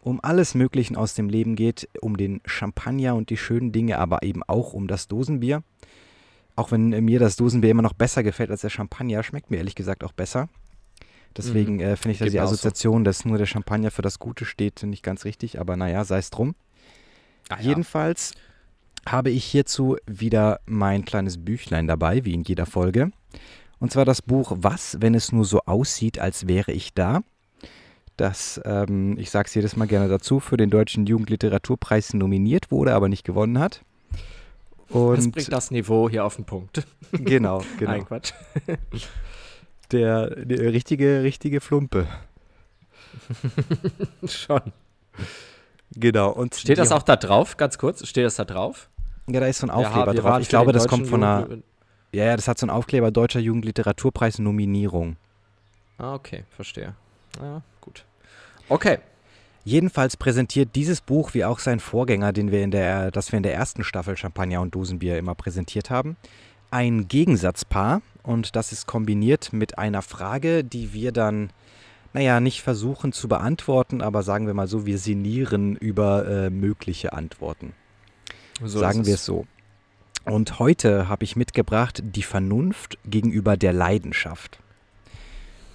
um alles Mögliche aus dem Leben geht, um den Champagner und die schönen Dinge, aber eben auch um das Dosenbier. Auch wenn mir das Dosenbier immer noch besser gefällt als der Champagner, schmeckt mir ehrlich gesagt auch besser. Deswegen mhm. äh, finde ich da die Assoziation, so. dass nur der Champagner für das Gute steht, nicht ganz richtig, aber naja, sei es drum. Ah, Jedenfalls habe ich hierzu wieder mein kleines Büchlein dabei, wie in jeder Folge. Und zwar das Buch Was, wenn es nur so aussieht, als wäre ich da. Das, ähm, ich sage es jedes Mal gerne dazu, für den Deutschen Jugendliteraturpreis nominiert wurde, aber nicht gewonnen hat. Und das bringt das Niveau hier auf den Punkt. Genau, genau. Nein, Quatsch. Der, der richtige, richtige Flumpe. Schon. Genau. Und Steht das auch da drauf, ganz kurz? Steht das da drauf? Ja, da ist so ein Aufkleber ja, drauf. Ich glaube, das kommt von einer. Ja, ja, das hat so einen Aufkleber Deutscher Jugendliteraturpreis Nominierung. Ah, okay, verstehe. Ja, gut. Okay. Jedenfalls präsentiert dieses Buch, wie auch sein Vorgänger, den wir in der, das wir in der ersten Staffel Champagner und Dosenbier immer präsentiert haben, ein Gegensatzpaar und das ist kombiniert mit einer Frage, die wir dann, naja, nicht versuchen zu beantworten, aber sagen wir mal so, wir sinnieren über äh, mögliche Antworten. So sagen wir es so. Und heute habe ich mitgebracht die Vernunft gegenüber der Leidenschaft.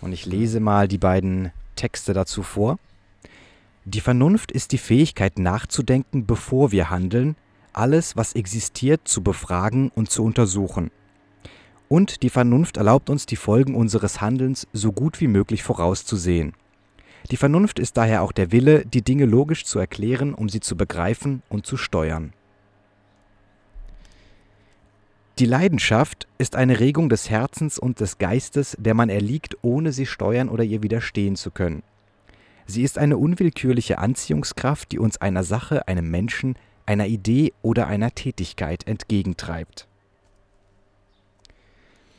Und ich lese mal die beiden Texte dazu vor. Die Vernunft ist die Fähigkeit nachzudenken, bevor wir handeln, alles, was existiert, zu befragen und zu untersuchen. Und die Vernunft erlaubt uns, die Folgen unseres Handelns so gut wie möglich vorauszusehen. Die Vernunft ist daher auch der Wille, die Dinge logisch zu erklären, um sie zu begreifen und zu steuern. Die Leidenschaft ist eine Regung des Herzens und des Geistes, der man erliegt, ohne sie steuern oder ihr widerstehen zu können. Sie ist eine unwillkürliche Anziehungskraft, die uns einer Sache, einem Menschen, einer Idee oder einer Tätigkeit entgegentreibt.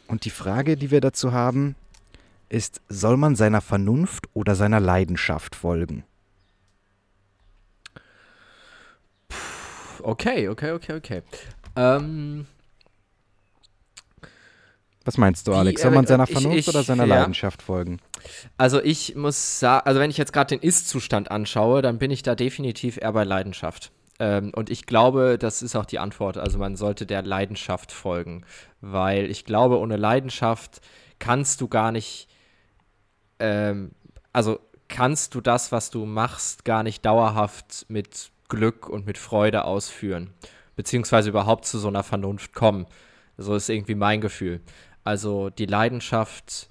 Und die Frage, die wir dazu haben, ist, soll man seiner Vernunft oder seiner Leidenschaft folgen? Okay, okay, okay, okay. Ähm, was meinst du, Alex? Soll man seiner Vernunft ich, ich, oder seiner ja. Leidenschaft folgen? Also ich muss sagen, also wenn ich jetzt gerade den Ist-Zustand anschaue, dann bin ich da definitiv eher bei Leidenschaft. Ähm, und ich glaube, das ist auch die Antwort. Also man sollte der Leidenschaft folgen, weil ich glaube, ohne Leidenschaft kannst du gar nicht, ähm, also kannst du das, was du machst, gar nicht dauerhaft mit Glück und mit Freude ausführen, beziehungsweise überhaupt zu so einer Vernunft kommen. So ist irgendwie mein Gefühl. Also die Leidenschaft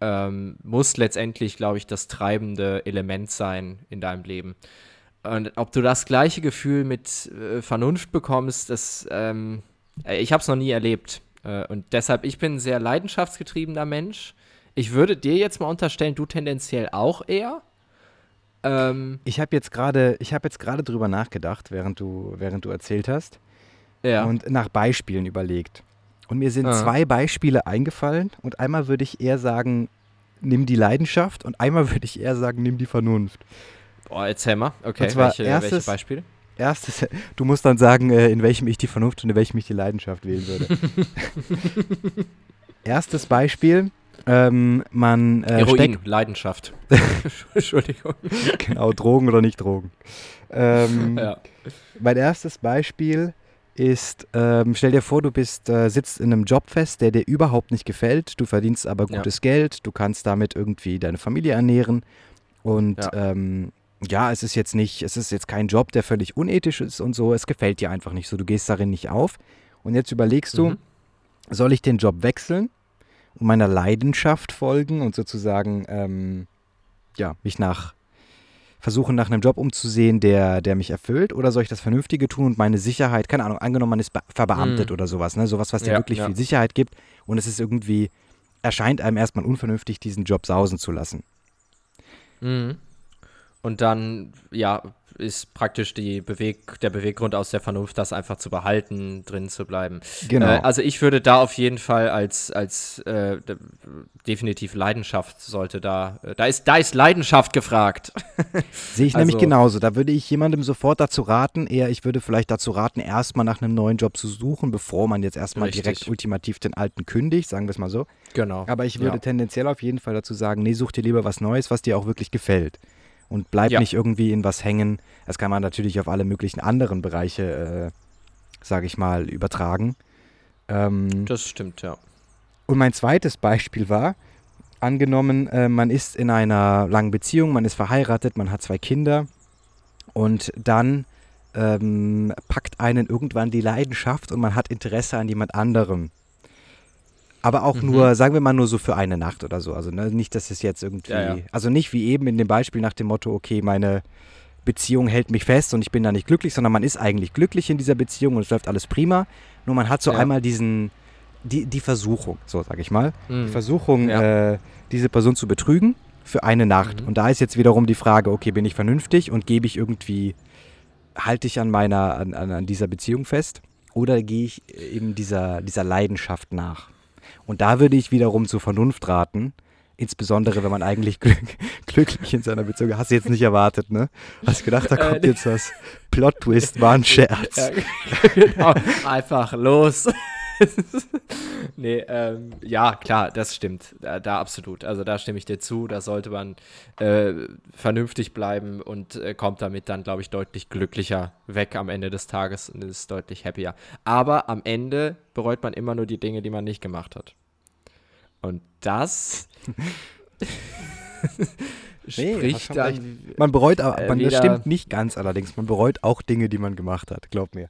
ähm, muss letztendlich, glaube ich, das treibende Element sein in deinem Leben. Und ob du das gleiche Gefühl mit äh, Vernunft bekommst, das, ähm, ich habe es noch nie erlebt. Äh, und deshalb, ich bin ein sehr leidenschaftsgetriebener Mensch. Ich würde dir jetzt mal unterstellen, du tendenziell auch eher. Ähm, ich habe jetzt gerade, ich habe jetzt gerade drüber nachgedacht, während du, während du erzählt hast. Ja. Und nach Beispielen überlegt. Und mir sind ah. zwei Beispiele eingefallen. Und einmal würde ich eher sagen, nimm die Leidenschaft. Und einmal würde ich eher sagen, nimm die Vernunft. Boah, erzähl mal. Okay, und zwar welche, erstes, welche Beispiele? Erstes, du musst dann sagen, äh, in welchem ich die Vernunft und in welchem ich die Leidenschaft wählen würde. erstes Beispiel, ähm, man äh, Heroin, Leidenschaft. Entschuldigung. Genau, Drogen oder nicht Drogen. Ähm, ja. Mein erstes Beispiel ist, ähm, stell dir vor, du bist, äh, sitzt in einem Job fest, der dir überhaupt nicht gefällt, du verdienst aber gutes ja. Geld, du kannst damit irgendwie deine Familie ernähren und ja. Ähm, ja, es ist jetzt nicht, es ist jetzt kein Job, der völlig unethisch ist und so, es gefällt dir einfach nicht so, du gehst darin nicht auf und jetzt überlegst du, mhm. soll ich den Job wechseln und meiner Leidenschaft folgen und sozusagen, ähm, ja, mich nach versuchen, nach einem Job umzusehen, der, der mich erfüllt? Oder soll ich das Vernünftige tun und meine Sicherheit, keine Ahnung, angenommen, man ist verbeamtet mhm. oder sowas, ne? Sowas, was dir ja, wirklich ja. viel Sicherheit gibt und es ist irgendwie, erscheint einem erstmal unvernünftig, diesen Job sausen zu lassen. Mhm. Und dann, ja, ist praktisch die Beweg der Beweggrund aus der Vernunft, das einfach zu behalten, drin zu bleiben. Genau. Äh, also ich würde da auf jeden Fall als, als äh, definitiv Leidenschaft sollte da, äh, da ist, da ist Leidenschaft gefragt. Sehe ich also, nämlich genauso. Da würde ich jemandem sofort dazu raten, eher ich würde vielleicht dazu raten, erstmal nach einem neuen Job zu suchen, bevor man jetzt erstmal direkt ultimativ den alten kündigt, sagen wir es mal so. Genau. Aber ich würde ja. tendenziell auf jeden Fall dazu sagen, nee, such dir lieber was Neues, was dir auch wirklich gefällt und bleib ja. nicht irgendwie in was hängen. Das kann man natürlich auf alle möglichen anderen Bereiche, äh, sage ich mal, übertragen. Ähm, das stimmt, ja. Und mein zweites Beispiel war, angenommen, äh, man ist in einer langen Beziehung, man ist verheiratet, man hat zwei Kinder und dann ähm, packt einen irgendwann die Leidenschaft und man hat Interesse an jemand anderem. Aber auch mhm. nur, sagen wir mal, nur so für eine Nacht oder so. Also ne, nicht, dass es jetzt irgendwie, ja, ja. also nicht wie eben in dem Beispiel nach dem Motto, okay, meine Beziehung hält mich fest und ich bin da nicht glücklich, sondern man ist eigentlich glücklich in dieser Beziehung und es läuft alles prima. Nur man hat so ja. einmal diesen, die, die Versuchung, so sag ich mal, mhm. die Versuchung, äh, diese Person zu betrügen für eine Nacht. Mhm. Und da ist jetzt wiederum die Frage, okay, bin ich vernünftig und gebe ich irgendwie, halte ich an meiner, an, an dieser Beziehung fest oder gehe ich eben dieser, dieser Leidenschaft nach? Und da würde ich wiederum zur Vernunft raten. Insbesondere, wenn man eigentlich glück, glücklich in seiner Beziehung ist. Hast du jetzt nicht erwartet, ne? Hast gedacht, da äh, kommt jetzt das Plot-Twist, war ein Scherz. Ja, genau. Einfach los. nee, ähm, ja, klar, das stimmt. Da, da, absolut. Also da stimme ich dir zu. Da sollte man äh, vernünftig bleiben und äh, kommt damit dann, glaube ich, deutlich glücklicher weg am Ende des Tages und ist deutlich happier. Aber am Ende bereut man immer nur die Dinge, die man nicht gemacht hat. Und das spricht nee, dann. Man bereut, aber äh, das stimmt nicht ganz allerdings. Man bereut auch Dinge, die man gemacht hat, glaub mir.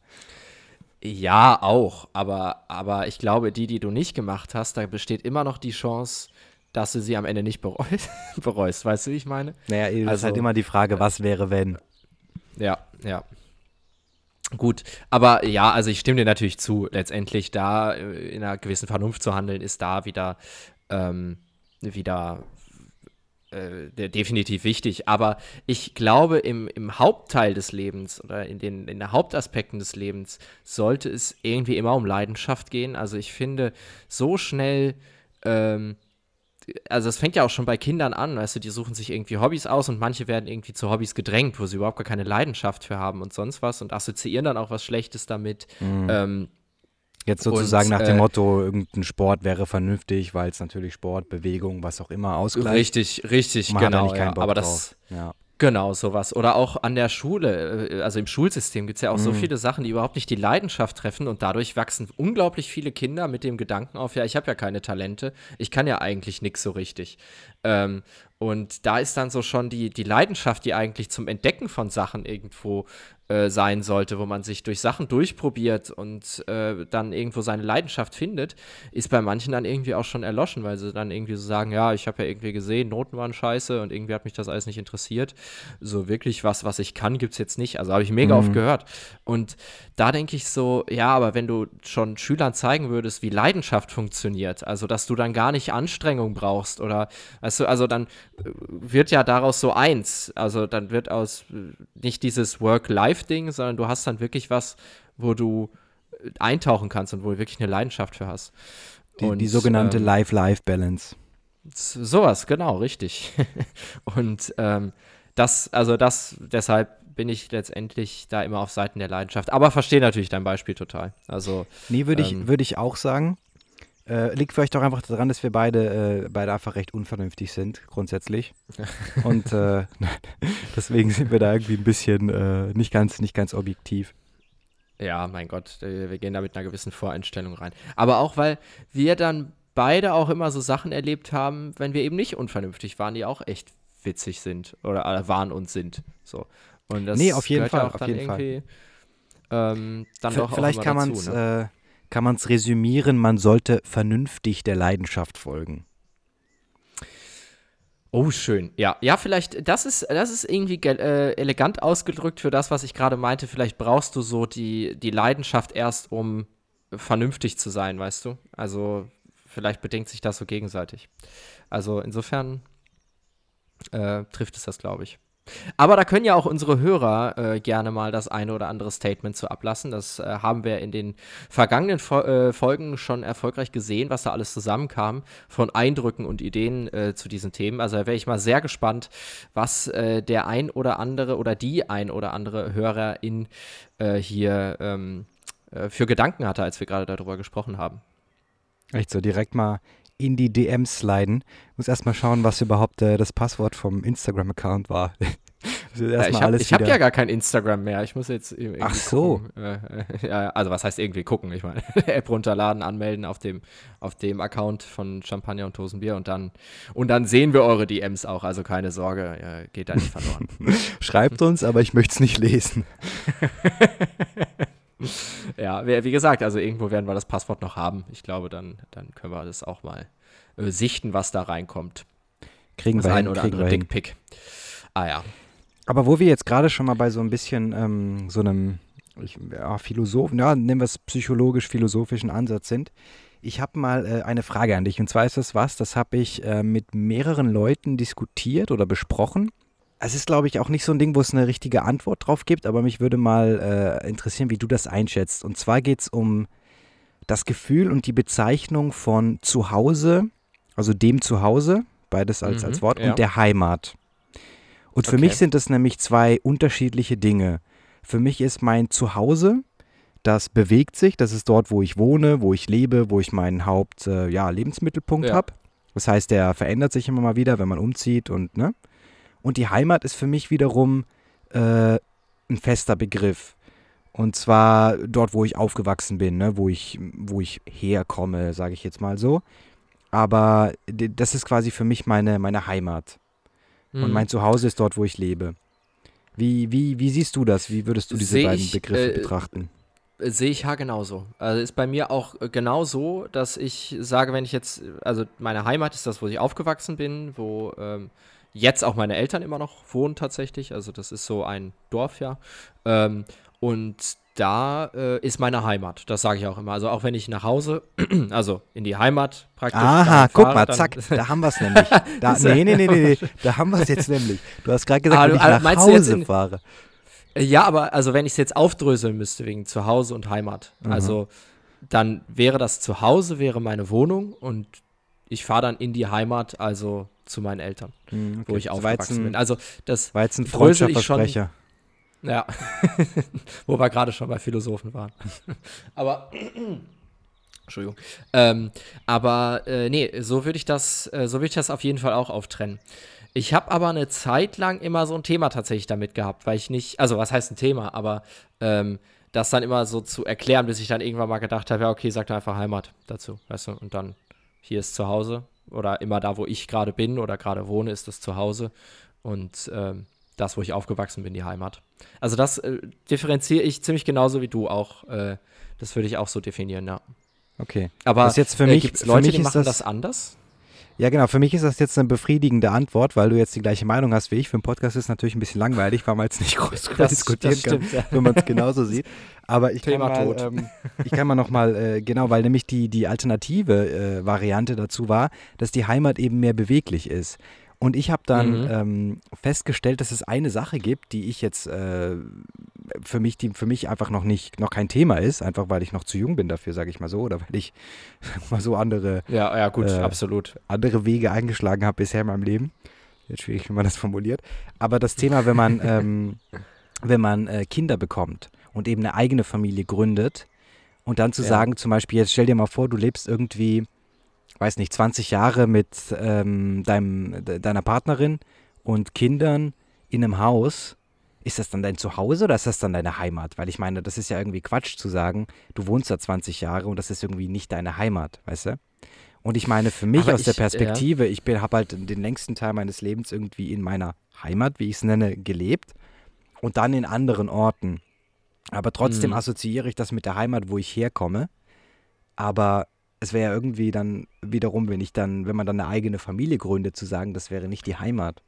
Ja, auch. Aber, aber ich glaube, die, die du nicht gemacht hast, da besteht immer noch die Chance, dass du sie am Ende nicht bereust. bereust. Weißt du, wie ich meine? Naja, also, ist halt immer die Frage, was wäre, wenn. Ja, ja. Gut, aber ja, also ich stimme dir natürlich zu. Letztendlich da äh, in einer gewissen Vernunft zu handeln, ist da wieder, ähm, wieder äh, definitiv wichtig. Aber ich glaube, im, im Hauptteil des Lebens oder in den, in den Hauptaspekten des Lebens sollte es irgendwie immer um Leidenschaft gehen. Also ich finde, so schnell, ähm, also es fängt ja auch schon bei Kindern an, weißt du, die suchen sich irgendwie Hobbys aus und manche werden irgendwie zu Hobbys gedrängt, wo sie überhaupt gar keine Leidenschaft für haben und sonst was und assoziieren dann auch was Schlechtes damit. Mhm. Ähm, Jetzt sozusagen und, nach dem äh, Motto, irgendein Sport wäre vernünftig, weil es natürlich Sport, Bewegung, was auch immer ausgleicht. Richtig, richtig, genau. Ja, aber das, ja. Genau, sowas. Oder auch an der Schule, äh, also im Schulsystem gibt es ja auch mhm. so viele Sachen, die überhaupt nicht die Leidenschaft treffen und dadurch wachsen unglaublich viele Kinder mit dem Gedanken auf, ja, ich habe ja keine Talente, ich kann ja eigentlich nichts so richtig. Ähm, Und da ist dann so schon die, die Leidenschaft, die eigentlich zum Entdecken von Sachen irgendwo äh, sein sollte, wo man sich durch Sachen durchprobiert und äh, dann irgendwo seine Leidenschaft findet, ist bei manchen dann irgendwie auch schon erloschen, weil sie dann irgendwie so sagen, ja, ich habe ja irgendwie gesehen, Noten waren scheiße und irgendwie hat mich das alles nicht interessiert. So wirklich was, was ich kann, gibt es jetzt nicht. Also habe ich mega mhm. oft gehört. Und da denke ich so, ja, aber wenn du schon Schülern zeigen würdest, wie Leidenschaft funktioniert, also dass du dann gar nicht Anstrengung brauchst oder, weißt du, also dann wird ja daraus so eins. Also dann wird aus äh, nicht dieses Work-Life Live-Ding, sondern du hast dann wirklich was, wo du eintauchen kannst und wo du wirklich eine Leidenschaft für hast. Die, und, die sogenannte ähm, Life-Life-Balance. Sowas, genau, richtig. und ähm, das, also das, deshalb bin ich letztendlich da immer auf Seiten der Leidenschaft. Aber verstehe natürlich dein Beispiel total. Also, nee, würde ähm, ich, würd ich auch sagen. Äh, liegt vielleicht auch einfach daran, dass wir beide, äh, beide einfach recht unvernünftig sind, grundsätzlich. Und äh, deswegen sind wir da irgendwie ein bisschen äh, nicht, ganz, nicht ganz objektiv. Ja, mein Gott, äh, wir gehen da mit einer gewissen Voreinstellung rein. Aber auch, weil wir dann beide auch immer so Sachen erlebt haben, wenn wir eben nicht unvernünftig waren, die auch echt witzig sind oder äh, waren und sind. So. Und das nee, auf jeden Fall, auf jeden Fall. Ähm, dann doch vielleicht kann man es ne? Kann man es resümieren, man sollte vernünftig der Leidenschaft folgen. Oh, schön. Ja, ja, vielleicht, das ist, das ist irgendwie äh, elegant ausgedrückt für das, was ich gerade meinte. Vielleicht brauchst du so die, die Leidenschaft erst, um vernünftig zu sein, weißt du? Also, vielleicht bedingt sich das so gegenseitig. Also, insofern äh, trifft es das, glaube ich. Aber da können ja auch unsere Hörer äh, gerne mal das eine oder andere Statement zu ablassen. Das äh, haben wir in den vergangenen Fo äh, Folgen schon erfolgreich gesehen, was da alles zusammenkam von Eindrücken und Ideen äh, zu diesen Themen. Also da wäre ich mal sehr gespannt, was äh, der ein oder andere oder die ein oder andere Hörerin äh, hier ähm, für Gedanken hatte, als wir gerade darüber gesprochen haben. Echt so, direkt mal in die DMs sliden. Muss erstmal schauen, was überhaupt äh, das Passwort vom Instagram-Account war. ja, ich habe hab ja gar kein Instagram mehr. Ich muss jetzt irgendwie Ach so. Äh, ja, also was heißt irgendwie gucken? Ich meine, App runterladen, anmelden auf dem, auf dem Account von Champagner und Tosenbier und dann, und dann sehen wir eure DMs auch. Also keine Sorge, äh, geht da nicht verloren. Schreibt uns, aber ich möchte es nicht lesen. ja, wie gesagt, also irgendwo werden wir das Passwort noch haben. Ich glaube, dann, dann können wir das auch mal äh, sichten, was da reinkommt. Kriegen das wir ein hin, oder andere Dickpick. Ah ja. Aber wo wir jetzt gerade schon mal bei so ein bisschen ähm, so einem ich, ja, Philosophen, ja, nennen wir es psychologisch-philosophischen Ansatz sind. Ich habe mal äh, eine Frage an dich und zwar ist das was, das habe ich äh, mit mehreren Leuten diskutiert oder besprochen es ist, glaube ich, auch nicht so ein Ding, wo es eine richtige Antwort drauf gibt, aber mich würde mal äh, interessieren, wie du das einschätzt. Und zwar geht es um das Gefühl und die Bezeichnung von Zuhause, also dem Zuhause, beides als, mhm, als Wort, ja. und der Heimat. Und für okay. mich sind das nämlich zwei unterschiedliche Dinge. Für mich ist mein Zuhause, das bewegt sich, das ist dort, wo ich wohne, wo ich lebe, wo ich meinen Haupt, äh, ja, Lebensmittelpunkt ja. habe. Das heißt, der verändert sich immer mal wieder, wenn man umzieht und, ne? Und die Heimat ist für mich wiederum äh, ein fester Begriff. Und zwar dort, wo ich aufgewachsen bin, ne? wo, ich, wo ich herkomme, sage ich jetzt mal so. Aber das ist quasi für mich meine, meine Heimat. Mhm. Und mein Zuhause ist dort, wo ich lebe. Wie, wie, wie siehst du das? Wie würdest du diese Seh beiden ich, Begriffe äh, betrachten? Sehe ich ja genauso. Also ist bei mir auch genau so, dass ich sage, wenn ich jetzt, also meine Heimat ist das, wo ich aufgewachsen bin, wo ähm, jetzt auch meine Eltern immer noch wohnen tatsächlich. Also das ist so ein Dorf, ja. Ähm, und da äh, ist meine Heimat. Das sage ich auch immer. Also auch wenn ich nach Hause, also in die Heimat praktisch. Aha, guck mal, zack, da haben wir es nämlich. Da, nee, nee, nee, nee, nee, da haben wir es jetzt nämlich. Du hast gerade gesagt, ah, wenn ich nach Hause in, fahre. Ja, aber also wenn ich es jetzt aufdröseln müsste wegen Zuhause und Heimat, mhm. also dann wäre das Zuhause, wäre meine Wohnung und ich fahre dann in die Heimat, also zu meinen Eltern, mm, okay. wo ich aufgewachsen Weizen, bin. Also das jetzt ein Freundschaftsversprecher. Ja, wo wir gerade schon bei Philosophen waren. aber Entschuldigung. Ähm, aber äh, nee, so würde ich das, äh, so würde ich das auf jeden Fall auch auftrennen. Ich habe aber eine Zeit lang immer so ein Thema tatsächlich damit gehabt, weil ich nicht, also was heißt ein Thema, aber ähm, das dann immer so zu erklären, bis ich dann irgendwann mal gedacht habe, ja, okay, sag doch einfach Heimat dazu, weißt du, und dann hier ist zu Hause oder immer da, wo ich gerade bin oder gerade wohne, ist das Zuhause. Und ähm, das, wo ich aufgewachsen bin, die Heimat. Also das äh, differenziere ich ziemlich genauso wie du auch. Äh, das würde ich auch so definieren, ja. Okay. Aber das ist jetzt für mich, äh, Leute, für mich die machen das, das anders? Ja, genau. Für mich ist das jetzt eine befriedigende Antwort, weil du jetzt die gleiche Meinung hast wie ich. Für einen Podcast ist es natürlich ein bisschen langweilig, weil man jetzt nicht groß das, diskutieren das stimmt, kann, ja. wenn man es genauso sieht. Aber ich Thema kann mal, tot. Ähm, ich kann mal noch mal, äh, genau, weil nämlich die, die alternative äh, Variante dazu war, dass die Heimat eben mehr beweglich ist. Und ich habe dann mhm. ähm, festgestellt, dass es eine Sache gibt, die ich jetzt äh, für mich, die für mich einfach noch nicht, noch kein Thema ist, einfach weil ich noch zu jung bin dafür, sage ich mal so, oder weil ich mal so andere, ja, ja gut, äh, absolut, andere Wege eingeschlagen habe bisher in meinem Leben. Jetzt schwierig, wie man das formuliert. Aber das Thema, wenn man, ähm, wenn man äh, Kinder bekommt und eben eine eigene Familie gründet und dann zu ja. sagen, zum Beispiel, jetzt stell dir mal vor, du lebst irgendwie weiß nicht, 20 Jahre mit ähm, deinem, deiner Partnerin und Kindern in einem Haus, ist das dann dein Zuhause oder ist das dann deine Heimat? Weil ich meine, das ist ja irgendwie Quatsch zu sagen, du wohnst da 20 Jahre und das ist irgendwie nicht deine Heimat, weißt du? Und ich meine, für mich Aber aus ich, der Perspektive, ja. ich habe halt den längsten Teil meines Lebens irgendwie in meiner Heimat, wie ich es nenne, gelebt und dann in anderen Orten. Aber trotzdem mhm. assoziiere ich das mit der Heimat, wo ich herkomme. Aber es wäre ja irgendwie dann wiederum, wenn ich dann, wenn man dann eine eigene Familie gründet, zu sagen, das wäre nicht die Heimat.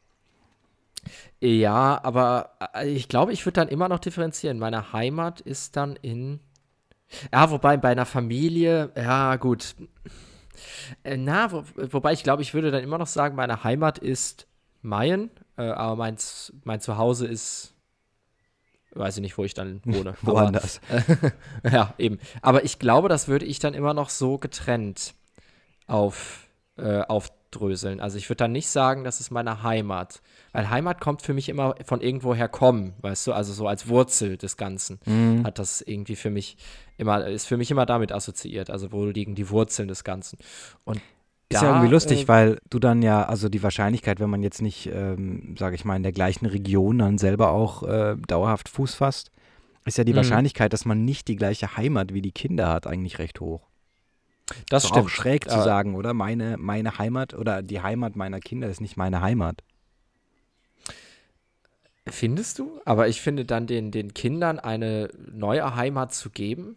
Ja, aber äh, ich glaube, ich würde dann immer noch differenzieren. Meine Heimat ist dann in. Ja, wobei bei einer Familie, ja, gut. Äh, na, wo, wobei ich glaube, ich würde dann immer noch sagen, meine Heimat ist Mayen, äh, aber mein, mein Zuhause ist weiß ich nicht, wo ich dann wohne. Woanders. Äh, ja, eben. Aber ich glaube, das würde ich dann immer noch so getrennt auf, äh, aufdröseln. Also ich würde dann nicht sagen, das ist meine Heimat. Weil Heimat kommt für mich immer von irgendwoher kommen, weißt du, also so als Wurzel des Ganzen mhm. hat das irgendwie für mich immer, ist für mich immer damit assoziiert. Also wo liegen die Wurzeln des Ganzen. Und ist ja irgendwie lustig, äh, weil du dann ja, also die Wahrscheinlichkeit, wenn man jetzt nicht, ähm, sage ich mal, in der gleichen Region dann selber auch äh, dauerhaft Fuß fasst, ist ja die mhm. Wahrscheinlichkeit, dass man nicht die gleiche Heimat wie die Kinder hat, eigentlich recht hoch. Das ist stimmt. auch schräg zu sagen, oder? Meine, meine Heimat oder die Heimat meiner Kinder ist nicht meine Heimat. Findest du? Aber ich finde dann den, den Kindern eine neue Heimat zu geben,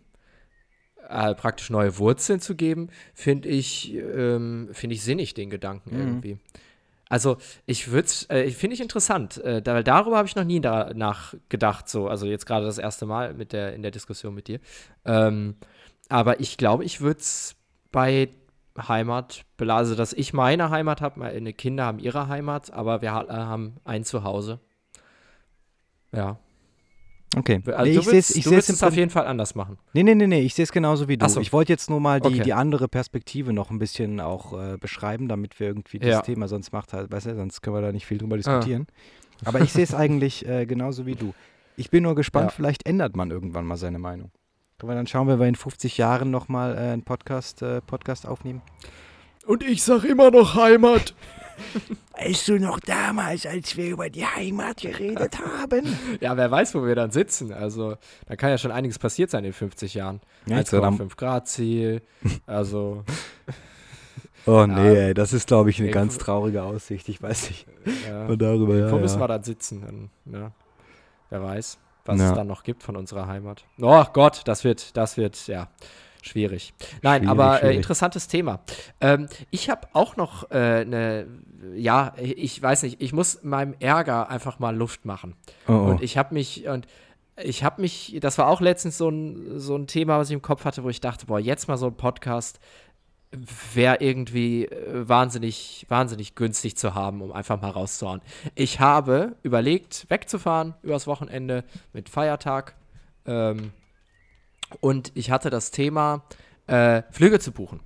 äh, praktisch neue Wurzeln zu geben, finde ich, ähm, finde ich sinnig, den Gedanken mhm. irgendwie. Also ich würde äh, finde ich interessant, äh, da, weil darüber habe ich noch nie da, nachgedacht, so, also jetzt gerade das erste Mal mit der, in der Diskussion mit dir. Ähm, aber ich glaube, ich würde es bei Heimat belassen, also dass ich meine Heimat habe, meine Kinder haben ihre Heimat, aber wir haben ein Zuhause. Ja. Okay. Also nee, du willst, ich willst es auf jeden Fall anders machen. Nee, nee, nee, nee, ich sehe es genauso wie du. So. Ich wollte jetzt nur mal die, okay. die andere Perspektive noch ein bisschen auch äh, beschreiben, damit wir irgendwie das ja. Thema sonst macht halt, weißt du, sonst können wir da nicht viel drüber diskutieren. Ah. Aber ich sehe es eigentlich äh, genauso wie du. Ich bin nur gespannt, ja. vielleicht ändert man irgendwann mal seine Meinung. Können wir dann schauen, wenn wir in 50 Jahren nochmal äh, einen Podcast, äh, Podcast aufnehmen? Und ich sag immer noch Heimat. Weißt du noch damals, als wir über die Heimat geredet haben? Ja, wer weiß, wo wir dann sitzen. Also, da kann ja schon einiges passiert sein in 50 Jahren. Ja, 1,5 Grad Ziel. Also. Oh nee, ja, ey, das ist, glaube ich, eine ganz traurige Aussicht. Ich weiß nicht. Ja, darüber, ja, wo müssen wir dann sitzen? Dann, ja. Wer weiß, was ja. es dann noch gibt von unserer Heimat. Oh Gott, das wird, das wird, ja. Schwierig. Nein, schwierig, aber äh, schwierig. Äh, interessantes Thema. Ähm, ich habe auch noch eine, äh, ja, ich weiß nicht, ich muss meinem Ärger einfach mal Luft machen. Oh, oh. Und ich habe mich, und ich habe mich, das war auch letztens so ein, so ein Thema, was ich im Kopf hatte, wo ich dachte, boah, jetzt mal so ein Podcast wäre irgendwie äh, wahnsinnig, wahnsinnig günstig zu haben, um einfach mal rauszuhauen. Ich habe überlegt, wegzufahren übers Wochenende mit Feiertag. Ähm, und ich hatte das Thema, äh, Flüge zu buchen.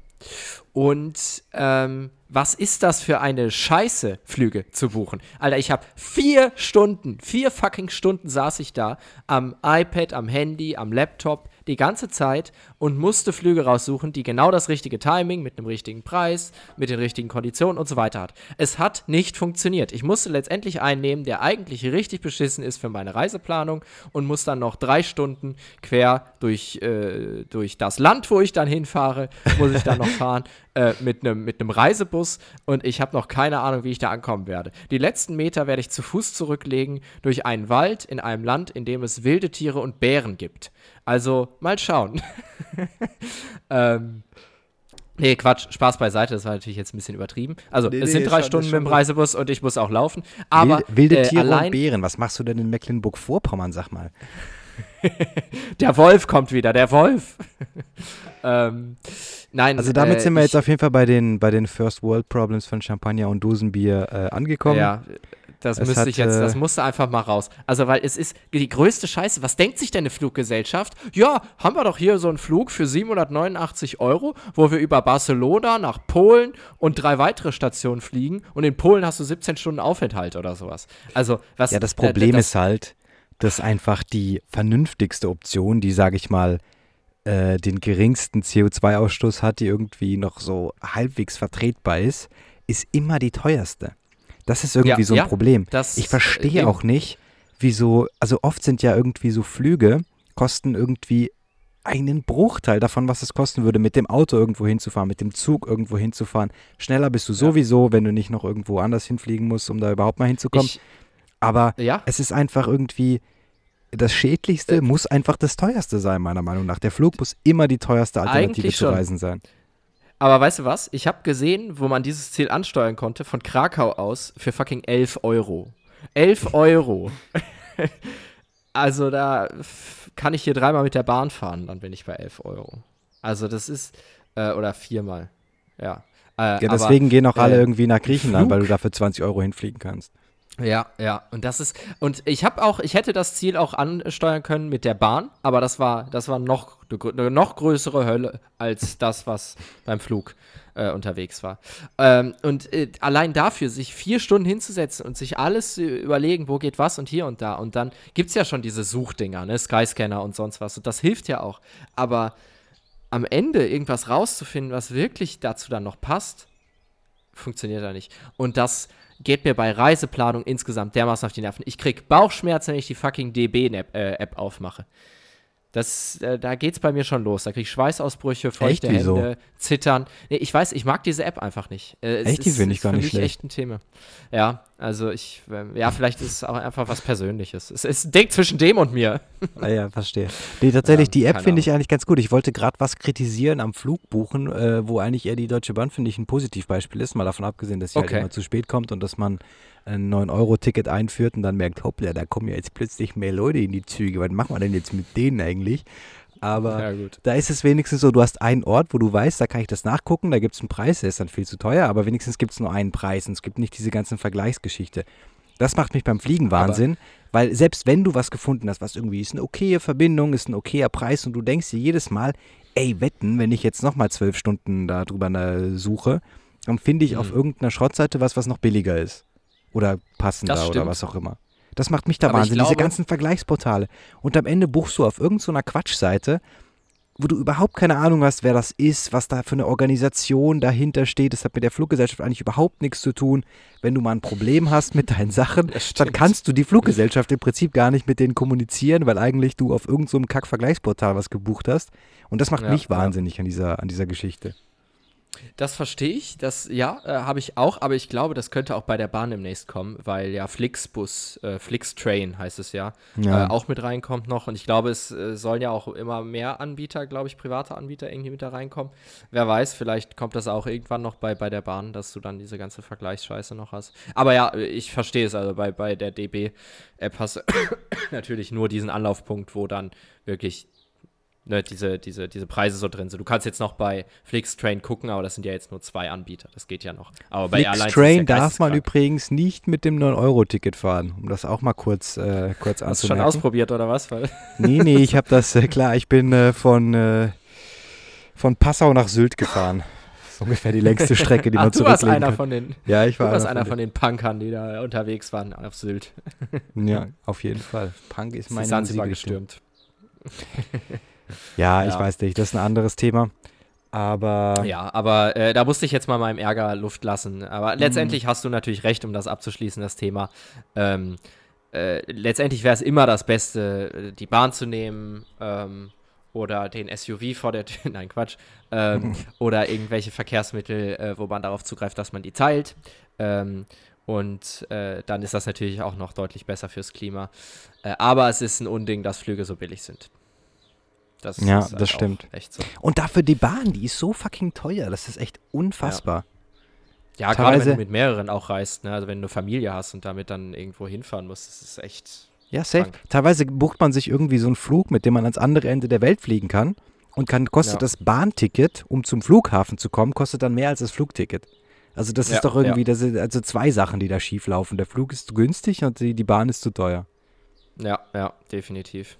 Und ähm, was ist das für eine Scheiße, Flüge zu buchen? Alter, ich habe vier Stunden, vier fucking Stunden saß ich da am iPad, am Handy, am Laptop, die ganze Zeit und musste Flüge raussuchen, die genau das richtige Timing, mit einem richtigen Preis, mit den richtigen Konditionen und so weiter hat. Es hat nicht funktioniert. Ich musste letztendlich einen nehmen, der eigentlich richtig beschissen ist für meine Reiseplanung und muss dann noch drei Stunden quer durch, äh, durch das Land, wo ich dann hinfahre, muss ich dann noch fahren. äh, mit einem mit Reisebus und ich habe noch keine Ahnung, wie ich da ankommen werde. Die letzten Meter werde ich zu Fuß zurücklegen durch einen Wald in einem Land, in dem es wilde Tiere und Bären gibt. Also mal schauen. ähm, Nee, Quatsch, Spaß beiseite, das war natürlich jetzt ein bisschen übertrieben. Also, nee, es sind nee, drei Stunden mit dem Reisebus und ich muss auch laufen. Aber wilde, Tiere äh, allein, und Bären, was machst du denn in Mecklenburg-Vorpommern, sag mal? der Wolf kommt wieder, der Wolf. ähm, nein. Also damit äh, sind wir jetzt auf jeden Fall bei den, bei den First World Problems von Champagner und Dosenbier äh, angekommen. Ja, das es müsste ich jetzt, das musste einfach mal raus. Also, weil es ist die größte Scheiße. Was denkt sich denn eine Fluggesellschaft? Ja, haben wir doch hier so einen Flug für 789 Euro, wo wir über Barcelona nach Polen und drei weitere Stationen fliegen und in Polen hast du 17 Stunden Aufenthalt oder sowas. Also, was. Ja, das Problem äh, das, ist halt, dass einfach die vernünftigste Option, die, sage ich mal, äh, den geringsten CO2-Ausstoß hat, die irgendwie noch so halbwegs vertretbar ist, ist immer die teuerste. Das ist irgendwie ja, so ein ja, Problem. ich verstehe äh, auch nicht, wieso, also oft sind ja irgendwie so Flüge, kosten irgendwie einen Bruchteil davon, was es kosten würde, mit dem Auto irgendwo hinzufahren, mit dem Zug irgendwo hinzufahren. Schneller bist du sowieso, ja. wenn du nicht noch irgendwo anders hinfliegen musst, um da überhaupt mal hinzukommen. Ich, aber ja. es ist einfach irgendwie, das Schädlichste äh, muss einfach das teuerste sein, meiner Meinung nach. Der Flug muss immer die teuerste Alternative zu reisen sein. Aber weißt du was? Ich habe gesehen, wo man dieses Ziel ansteuern konnte, von Krakau aus für fucking 11 Euro. 11 Euro. also da kann ich hier dreimal mit der Bahn fahren, dann bin ich bei 11 Euro. Also das ist, äh, oder viermal. Ja. Äh, ja, deswegen aber, gehen auch alle äh, irgendwie nach Griechenland, Flug? weil du dafür 20 Euro hinfliegen kannst. Ja, ja, und das ist und ich habe auch, ich hätte das Ziel auch ansteuern können mit der Bahn, aber das war, das war noch eine noch größere Hölle als das, was beim Flug äh, unterwegs war. Ähm, und äh, allein dafür, sich vier Stunden hinzusetzen und sich alles überlegen, wo geht was und hier und da. Und dann gibt es ja schon diese Suchdinger, ne, Skyscanner und sonst was. Und das hilft ja auch. Aber am Ende irgendwas rauszufinden, was wirklich dazu dann noch passt, funktioniert da nicht. Und das geht mir bei Reiseplanung insgesamt dermaßen auf die Nerven. Ich krieg Bauchschmerzen, wenn ich die fucking DB-App äh, aufmache. Das, äh, da geht's bei mir schon los. Da krieg ich Schweißausbrüche, feuchte Echt, Hände, Zittern. Nee, ich weiß, ich mag diese App einfach nicht. Äh, echt, die finde ich gar nicht schlecht. echt ein Thema. Ja, also ich, äh, ja, vielleicht ist es auch einfach was Persönliches. Es ist ein Ding zwischen dem und mir. Ah ja, verstehe. Nee, tatsächlich, ja, die App finde ich eigentlich ganz gut. Ich wollte gerade was kritisieren am Flugbuchen, äh, wo eigentlich eher die Deutsche Bahn, finde ich, ein Positivbeispiel ist, mal davon abgesehen, dass sie halt okay. halt immer zu spät kommt und dass man ein 9-Euro-Ticket einführt und dann merkt, hoppla, da kommen ja jetzt plötzlich mehr Leute in die Züge. Was machen wir denn jetzt mit denen eigentlich? Aber ja, da ist es wenigstens so, du hast einen Ort, wo du weißt, da kann ich das nachgucken, da gibt es einen Preis, der ist dann viel zu teuer, aber wenigstens gibt es nur einen Preis und es gibt nicht diese ganzen Vergleichsgeschichte. Das macht mich beim Fliegen Wahnsinn, aber weil selbst wenn du was gefunden hast, was irgendwie ist eine okaye Verbindung, ist ein okayer Preis und du denkst dir jedes Mal, ey, wetten, wenn ich jetzt nochmal zwölf Stunden darüber suche, dann finde ich mhm. auf irgendeiner Schrottseite was, was noch billiger ist. Oder passender oder was auch immer. Das macht mich da Aber Wahnsinn, glaube, diese ganzen Vergleichsportale. Und am Ende buchst du auf irgendeiner so Quatschseite, wo du überhaupt keine Ahnung hast, wer das ist, was da für eine Organisation dahinter steht. Das hat mit der Fluggesellschaft eigentlich überhaupt nichts zu tun. Wenn du mal ein Problem hast mit deinen Sachen, dann kannst du die Fluggesellschaft im Prinzip gar nicht mit denen kommunizieren, weil eigentlich du auf irgendeinem so Kack-Vergleichsportal was gebucht hast. Und das macht ja, mich wahnsinnig ja. an, dieser, an dieser Geschichte. Das verstehe ich, das ja, äh, habe ich auch, aber ich glaube, das könnte auch bei der Bahn demnächst kommen, weil ja Flixbus, äh, Flixtrain heißt es ja, ja. Äh, auch mit reinkommt noch und ich glaube, es äh, sollen ja auch immer mehr Anbieter, glaube ich, private Anbieter irgendwie mit da reinkommen. Wer weiß, vielleicht kommt das auch irgendwann noch bei, bei der Bahn, dass du dann diese ganze Vergleichsscheiße noch hast. Aber ja, ich verstehe es, also bei, bei der DB-App hast du natürlich nur diesen Anlaufpunkt, wo dann wirklich ne, diese, diese, diese Preise so drin sind. Du kannst jetzt noch bei Flixtrain gucken, aber das sind ja jetzt nur zwei Anbieter. Das geht ja noch. Aber bei Flixtrain ja darf man übrigens nicht mit dem 9-Euro-Ticket fahren, um das auch mal kurz, äh, kurz Hast du schon ausprobiert oder was? Weil nee, nee, ich habe das, äh, klar, ich bin äh, von, äh, von Passau nach Sylt gefahren. Ungefähr die längste Strecke, die Ach, man zurücklegen kann. Du warst einer von den, ja, ich war du warst einer von den, von den Punkern, die da unterwegs waren auf Sylt. ja, auf jeden Fall. Punk ist mein Sansibar gestürmt. Ja, ja, ich weiß nicht, das ist ein anderes Thema. Aber. Ja, aber äh, da musste ich jetzt mal meinem Ärger Luft lassen. Aber mhm. letztendlich hast du natürlich recht, um das abzuschließen, das Thema. Ähm, äh, letztendlich wäre es immer das Beste, die Bahn zu nehmen ähm, oder den SUV vor der Tür, nein Quatsch, ähm, oder irgendwelche Verkehrsmittel, äh, wo man darauf zugreift, dass man die teilt. Ähm, und äh, dann ist das natürlich auch noch deutlich besser fürs Klima. Äh, aber es ist ein Unding, dass Flüge so billig sind. Das ja, halt das stimmt. Echt so. Und dafür die Bahn, die ist so fucking teuer. Das ist echt unfassbar. Ja, ja gerade wenn du mit mehreren auch reist. Ne? Also wenn du Familie hast und damit dann irgendwo hinfahren musst, das ist echt. Ja, safe. Krank. Teilweise bucht man sich irgendwie so einen Flug, mit dem man ans andere Ende der Welt fliegen kann. Und kann, kostet ja. das Bahnticket, um zum Flughafen zu kommen, kostet dann mehr als das Flugticket. Also das ja, ist doch irgendwie, das sind also zwei Sachen, die da schief laufen. Der Flug ist zu günstig und die, die Bahn ist zu teuer. Ja, ja, definitiv.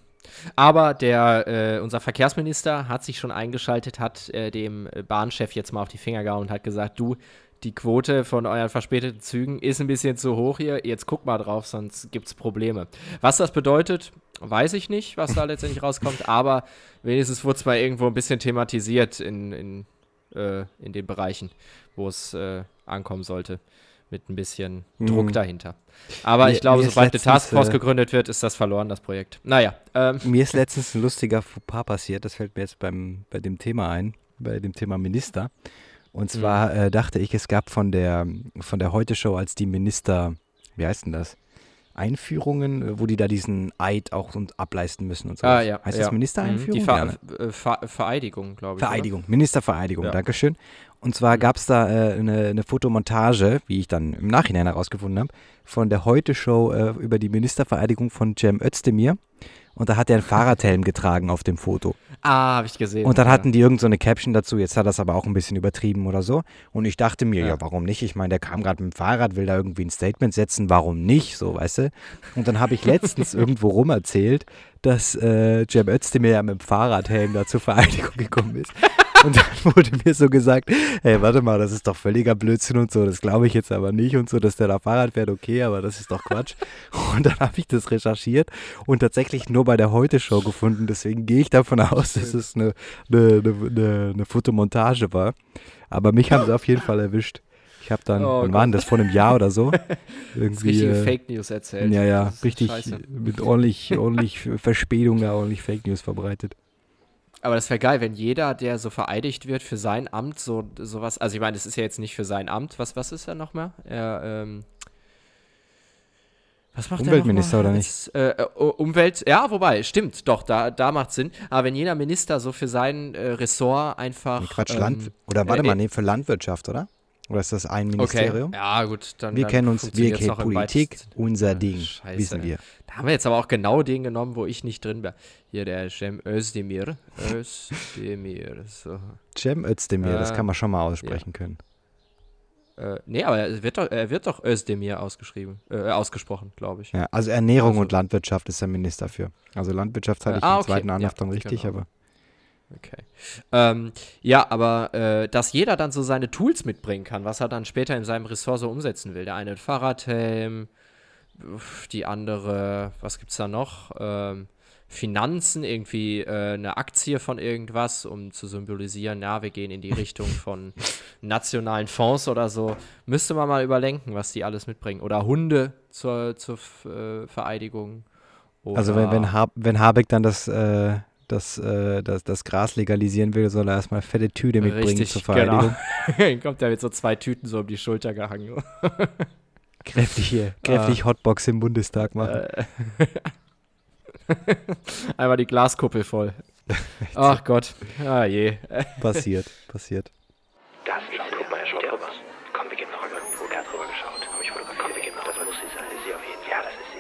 Aber der, äh, unser Verkehrsminister hat sich schon eingeschaltet, hat äh, dem Bahnchef jetzt mal auf die Finger gehauen und hat gesagt, du, die Quote von euren verspäteten Zügen ist ein bisschen zu hoch hier, jetzt guck mal drauf, sonst gibt es Probleme. Was das bedeutet, weiß ich nicht, was da letztendlich rauskommt, aber wenigstens wurde es mal irgendwo ein bisschen thematisiert in, in, äh, in den Bereichen wo es äh, ankommen sollte. Mit ein bisschen hm. Druck dahinter. Aber mir, ich glaube, sobald eine Taskforce äh, gegründet wird, ist das verloren, das Projekt. Naja. Ähm. Mir ist letztens ein lustiger Fauxpas passiert, das fällt mir jetzt beim, bei dem Thema ein, bei dem Thema Minister. Und zwar mhm. äh, dachte ich, es gab von der, von der Heute-Show, als die Minister, wie heißt denn das? Einführungen, wo die da diesen Eid auch ableisten müssen und so. Ah, ja, heißt ja. das Ministereinführung? Die Ver ja, Ver Vereidigung, glaube ich. Vereidigung, oder? Ministervereidigung, ja. Dankeschön. Und zwar mhm. gab es da äh, eine, eine, Fotomontage, wie ich dann im Nachhinein herausgefunden habe, von der Heute-Show äh, über die Ministervereidigung von Cem Özdemir. Und da hat er einen Fahrradhelm getragen auf dem Foto. Ah, habe ich gesehen. Und dann ja. hatten die irgendeine so Caption dazu, jetzt hat das aber auch ein bisschen übertrieben oder so. Und ich dachte mir, ja, ja warum nicht? Ich meine, der kam gerade mit dem Fahrrad, will da irgendwie ein Statement setzen, warum nicht? So, weißt du? Und dann habe ich letztens irgendwo rum erzählt, dass äh, Cem Özdemir ja mit dem Fahrradhelm da zur Vereidigung gekommen ist. Und dann wurde mir so gesagt, hey, warte mal, das ist doch völliger Blödsinn und so, das glaube ich jetzt aber nicht und so, dass der da Fahrrad fährt, okay, aber das ist doch Quatsch. Und dann habe ich das recherchiert und tatsächlich nur bei der Heute-Show gefunden, deswegen gehe ich davon aus, dass es eine, eine, eine, eine Fotomontage war. Aber mich haben sie auf jeden Fall erwischt. Ich habe dann, oh, wann war das, vor einem Jahr oder so? Irgendwie, richtige äh, Fake News erzählt. Ja, ja, richtig Scheiße. mit ordentlich, ordentlich Verspätung da ordentlich Fake News verbreitet. Aber das wäre geil, wenn jeder, der so vereidigt wird für sein Amt, so sowas, also ich meine, das ist ja jetzt nicht für sein Amt, was, was ist er nochmal? Er, ähm, was macht Umweltminister oder nicht? Jetzt, äh, Umwelt, ja, wobei, stimmt, doch, da, da macht Sinn. Aber wenn jeder Minister so für sein äh, Ressort einfach. Nee, Quatsch, ähm, Land, oder warte äh, mal, nee, für Landwirtschaft, oder? Oder ist das ein Ministerium? Okay. Ja, gut. Dann, wir dann kennen uns, wir kennen Politik, unser Ding, Scheiße. wissen wir. Da haben wir jetzt aber auch genau den genommen, wo ich nicht drin bin. Hier der Cem Özdemir. Özdemir. So. Cem Özdemir, äh, das kann man schon mal aussprechen ja. können. Äh, nee, aber er wird doch, er wird doch Özdemir ausgeschrieben, äh, ausgesprochen, glaube ich. Ja, also Ernährung also, und Landwirtschaft ist der Minister für. Also Landwirtschaft hatte ich ah, im okay. zweiten Anlauf ja, dann richtig, genau. aber. Okay. Ähm, ja, aber äh, dass jeder dann so seine Tools mitbringen kann, was er dann später in seinem Ressort so umsetzen will. Der eine Fahrradhelm, die andere, was gibt es da noch? Ähm, Finanzen, irgendwie äh, eine Aktie von irgendwas, um zu symbolisieren, ja, wir gehen in die Richtung von nationalen Fonds oder so. Müsste man mal überlenken, was die alles mitbringen. Oder Hunde zur, zur äh, Vereidigung. Oder also wenn, wenn, ha wenn Habeck dann das äh, das, äh, das, das Gras legalisieren will, soll er erstmal fette Tüte mitbringen Richtig, zur Vereidigung. Genau. Kommt er mit so zwei Tüten so um die Schulter gehangen. kräftig hier, kräftig ah. Hotbox im Bundestag machen. Äh. Einmal die Glaskuppel Ach Gott, ah je. passiert, passiert. Das ist guck mal, er schaut rüber. Komm, wir gehen noch rüber. Er hat rüber geschaut. Komm, ich fotografiere. Komm, wir gehen noch. Das muss sie sein. Ist sie auf jeden Fall. Ja, das ist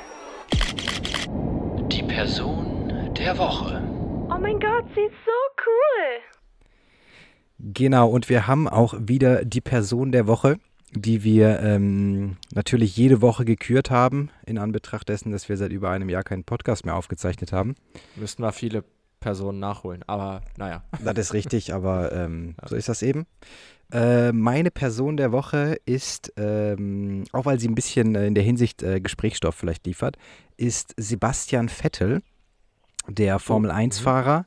sie. Die Person der Woche. Oh mein Gott, sie ist so cool. Genau, und wir haben auch wieder die Person der Woche, die wir ähm, natürlich jede Woche gekürt haben, in Anbetracht dessen, dass wir seit über einem Jahr keinen Podcast mehr aufgezeichnet haben. Müssten wir viele Personen nachholen, aber naja. Das ist richtig, aber ähm, ja. so ist das eben. Äh, meine Person der Woche ist, ähm, auch weil sie ein bisschen in der Hinsicht äh, Gesprächsstoff vielleicht liefert, ist Sebastian Vettel der Formel 1-Fahrer,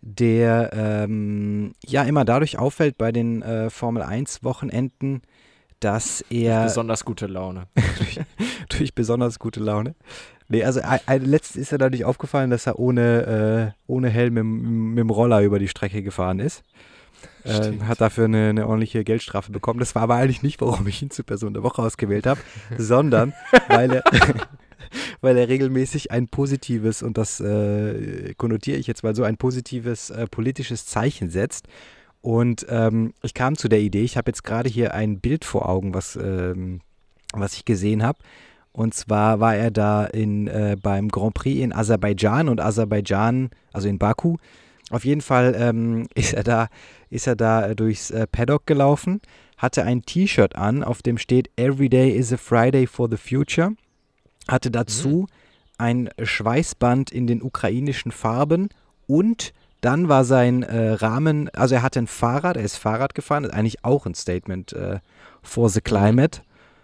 mhm. der ähm, ja immer dadurch auffällt bei den äh, Formel 1-Wochenenden, dass er. Durch besonders gute Laune. durch, durch, besonders gute Laune. Nee, also letztens ist er dadurch aufgefallen, dass er ohne, äh, ohne Helm mit, mit dem Roller über die Strecke gefahren ist. Äh, hat dafür eine, eine, ordentliche Geldstrafe bekommen. Das war aber eigentlich nicht, warum ich ihn zur Person der Woche ausgewählt habe, sondern weil er, weil er regelmäßig ein positives, und das äh, konnotiere ich jetzt mal so, ein positives äh, politisches Zeichen setzt. Und ähm, ich kam zu der Idee, ich habe jetzt gerade hier ein Bild vor Augen, was, ähm, was ich gesehen habe. Und zwar war er da in, äh, beim Grand Prix in Aserbaidschan und Aserbaidschan, also in Baku. Auf jeden Fall ähm, ist er da, ist er da äh, durchs äh, Paddock gelaufen, hatte ein T-Shirt an, auf dem steht Every day is a Friday for the future hatte dazu mhm. ein Schweißband in den ukrainischen Farben und dann war sein äh, Rahmen, also er hatte ein Fahrrad, er ist Fahrrad gefahren, ist eigentlich auch ein Statement äh, for the climate.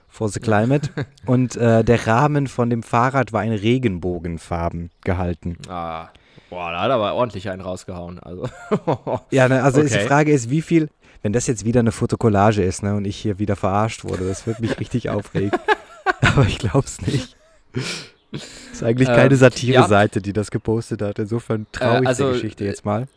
For the climate. und äh, der Rahmen von dem Fahrrad war in Regenbogenfarben gehalten. Ah, boah, da hat er aber ordentlich einen rausgehauen. Also. ja, ne, also okay. die Frage ist, wie viel, wenn das jetzt wieder eine Fotokollage ist ne, und ich hier wieder verarscht wurde, das wird mich richtig aufregen. aber ich glaube es nicht. Das ist eigentlich keine ähm, Satire-Seite, ja. die das gepostet hat. Insofern traue ich äh, also, der Geschichte jetzt mal.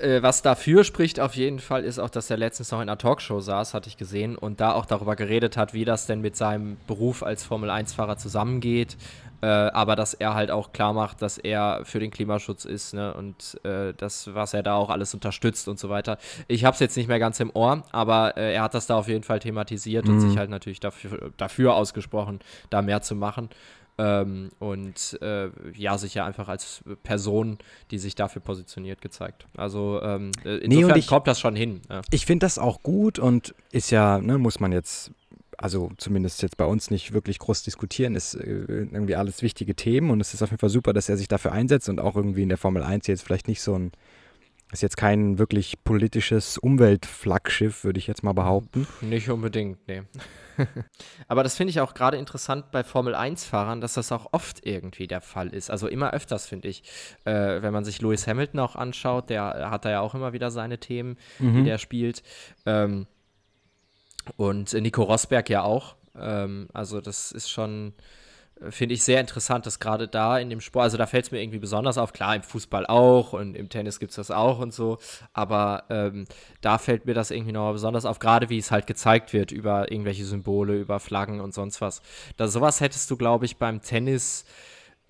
Äh, äh, was dafür spricht auf jeden Fall, ist auch, dass er letztens noch in einer Talkshow saß, hatte ich gesehen, und da auch darüber geredet hat, wie das denn mit seinem Beruf als Formel-1-Fahrer zusammengeht. Äh, aber dass er halt auch klar macht, dass er für den Klimaschutz ist ne? und äh, das, was er da auch alles unterstützt und so weiter. Ich habe es jetzt nicht mehr ganz im Ohr, aber äh, er hat das da auf jeden Fall thematisiert mhm. und sich halt natürlich dafür, dafür ausgesprochen, da mehr zu machen. Ähm, und äh, ja, sich ja einfach als Person, die sich dafür positioniert, gezeigt. Also ähm, äh, insofern nee, ich, kommt das schon hin. Ja. Ich finde das auch gut und ist ja, ne, muss man jetzt also zumindest jetzt bei uns nicht wirklich groß diskutieren, ist äh, irgendwie alles wichtige Themen und es ist auf jeden Fall super, dass er sich dafür einsetzt und auch irgendwie in der Formel 1 jetzt vielleicht nicht so ein, ist jetzt kein wirklich politisches Umweltflaggschiff, würde ich jetzt mal behaupten. Nicht unbedingt, nee. Aber das finde ich auch gerade interessant bei Formel 1-Fahrern, dass das auch oft irgendwie der Fall ist. Also immer öfters, finde ich. Äh, wenn man sich Lewis Hamilton auch anschaut, der hat da ja auch immer wieder seine Themen, mhm. die der spielt. Ähm, und Nico Rosberg ja auch. Ähm, also das ist schon, äh, finde ich, sehr interessant, dass gerade da in dem Sport, also da fällt es mir irgendwie besonders auf, klar, im Fußball auch und im Tennis gibt es das auch und so, aber ähm, da fällt mir das irgendwie nochmal besonders auf, gerade wie es halt gezeigt wird über irgendwelche Symbole, über Flaggen und sonst was. Da sowas hättest du, glaube ich, beim Tennis